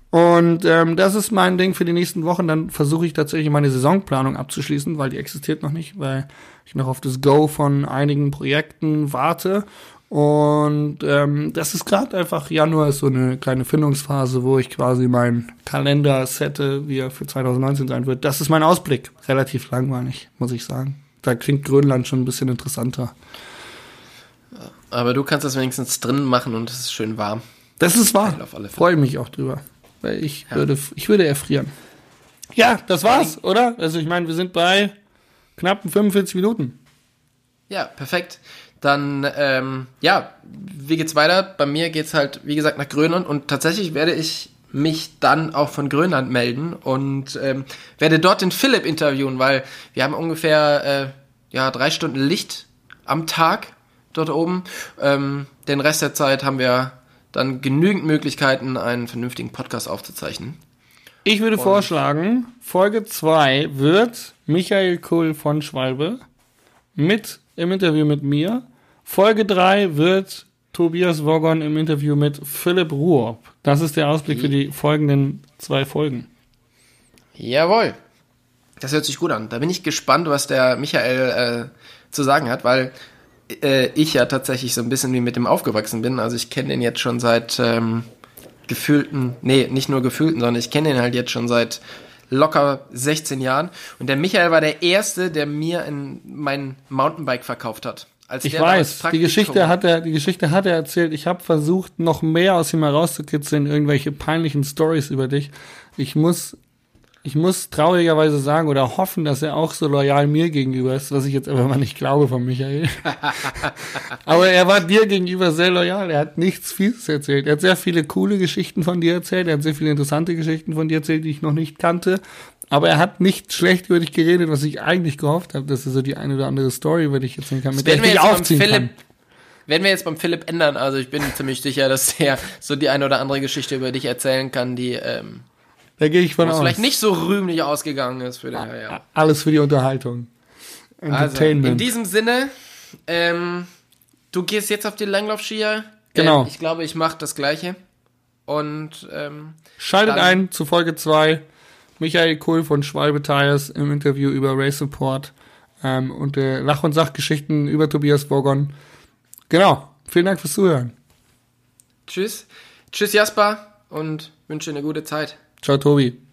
Und ähm, das ist mein Ding für die nächsten Wochen. Dann versuche ich tatsächlich meine Saisonplanung abzuschließen, weil die existiert noch nicht, weil ich noch auf das Go von einigen Projekten warte. Und ähm, das ist gerade einfach, Januar ist so eine kleine Findungsphase, wo ich quasi meinen Kalender sette, wie er für 2019 sein wird. Das ist mein Ausblick. Relativ langweilig, muss ich sagen. Da klingt Grönland schon ein bisschen interessanter. Aber du kannst das wenigstens drinnen machen und es ist schön warm. Das ist wahr. Freue mich auch drüber. Weil ich ja. würde, ich würde erfrieren. Ja, das war's, oder? Also ich meine, wir sind bei knappen 45 Minuten. Ja, perfekt. Dann, ähm, ja, wie geht's weiter? Bei mir geht's halt, wie gesagt, nach Grönland und tatsächlich werde ich mich dann auch von Grönland melden und ähm, werde dort den Philipp interviewen, weil wir haben ungefähr äh, ja drei Stunden Licht am Tag dort oben. Ähm, den Rest der Zeit haben wir dann genügend Möglichkeiten, einen vernünftigen Podcast aufzuzeichnen. Ich würde und vorschlagen, Folge 2 wird Michael Kohl von Schwalbe mit im Interview mit mir. Folge 3 wird Tobias Wogon im Interview mit Philipp Ruob. Das ist der Ausblick für die folgenden zwei Folgen. Jawohl. Das hört sich gut an. Da bin ich gespannt, was der Michael äh, zu sagen hat, weil äh, ich ja tatsächlich so ein bisschen wie mit dem aufgewachsen bin. Also ich kenne den jetzt schon seit ähm, gefühlten, nee, nicht nur gefühlten, sondern ich kenne den halt jetzt schon seit locker 16 Jahren. Und der Michael war der Erste, der mir in mein Mountainbike verkauft hat. Als ich weiß, die Geschichte hat er, die Geschichte hat er erzählt. Ich habe versucht, noch mehr aus ihm herauszukitzeln, irgendwelche peinlichen Stories über dich. Ich muss ich muss traurigerweise sagen oder hoffen, dass er auch so loyal mir gegenüber ist, was ich jetzt aber mal nicht glaube von Michael. aber er war dir gegenüber sehr loyal. Er hat nichts Fieses erzählt. Er hat sehr viele coole Geschichten von dir erzählt. Er hat sehr viele interessante Geschichten von dir erzählt, die ich noch nicht kannte. Aber er hat nicht schlecht über dich geredet, was ich eigentlich gehofft habe, dass er so die eine oder andere Story über dich erzählen kann, mit der ich dich aufziehen Philipp, kann. Werden wir jetzt beim Philipp ändern. Also ich bin ziemlich sicher, dass er so die eine oder andere Geschichte über dich erzählen kann, die ähm, da gehe ich von aus. vielleicht nicht so rühmlich ausgegangen ist für den Herr, ja. Alles für die Unterhaltung. Also, in diesem Sinne, ähm, du gehst jetzt auf die Langlaufskier. Genau. Ähm, ich glaube, ich mache das Gleiche. Und ähm, schaltet ein zu Folge 2. Michael Kohl von Schwalbe Tires im Interview über Race Support ähm, und äh, Lach- und Sachgeschichten über Tobias Borgon. Genau. Vielen Dank fürs Zuhören. Tschüss. Tschüss, Jasper, und wünsche eine gute Zeit. Ciao, Tobi.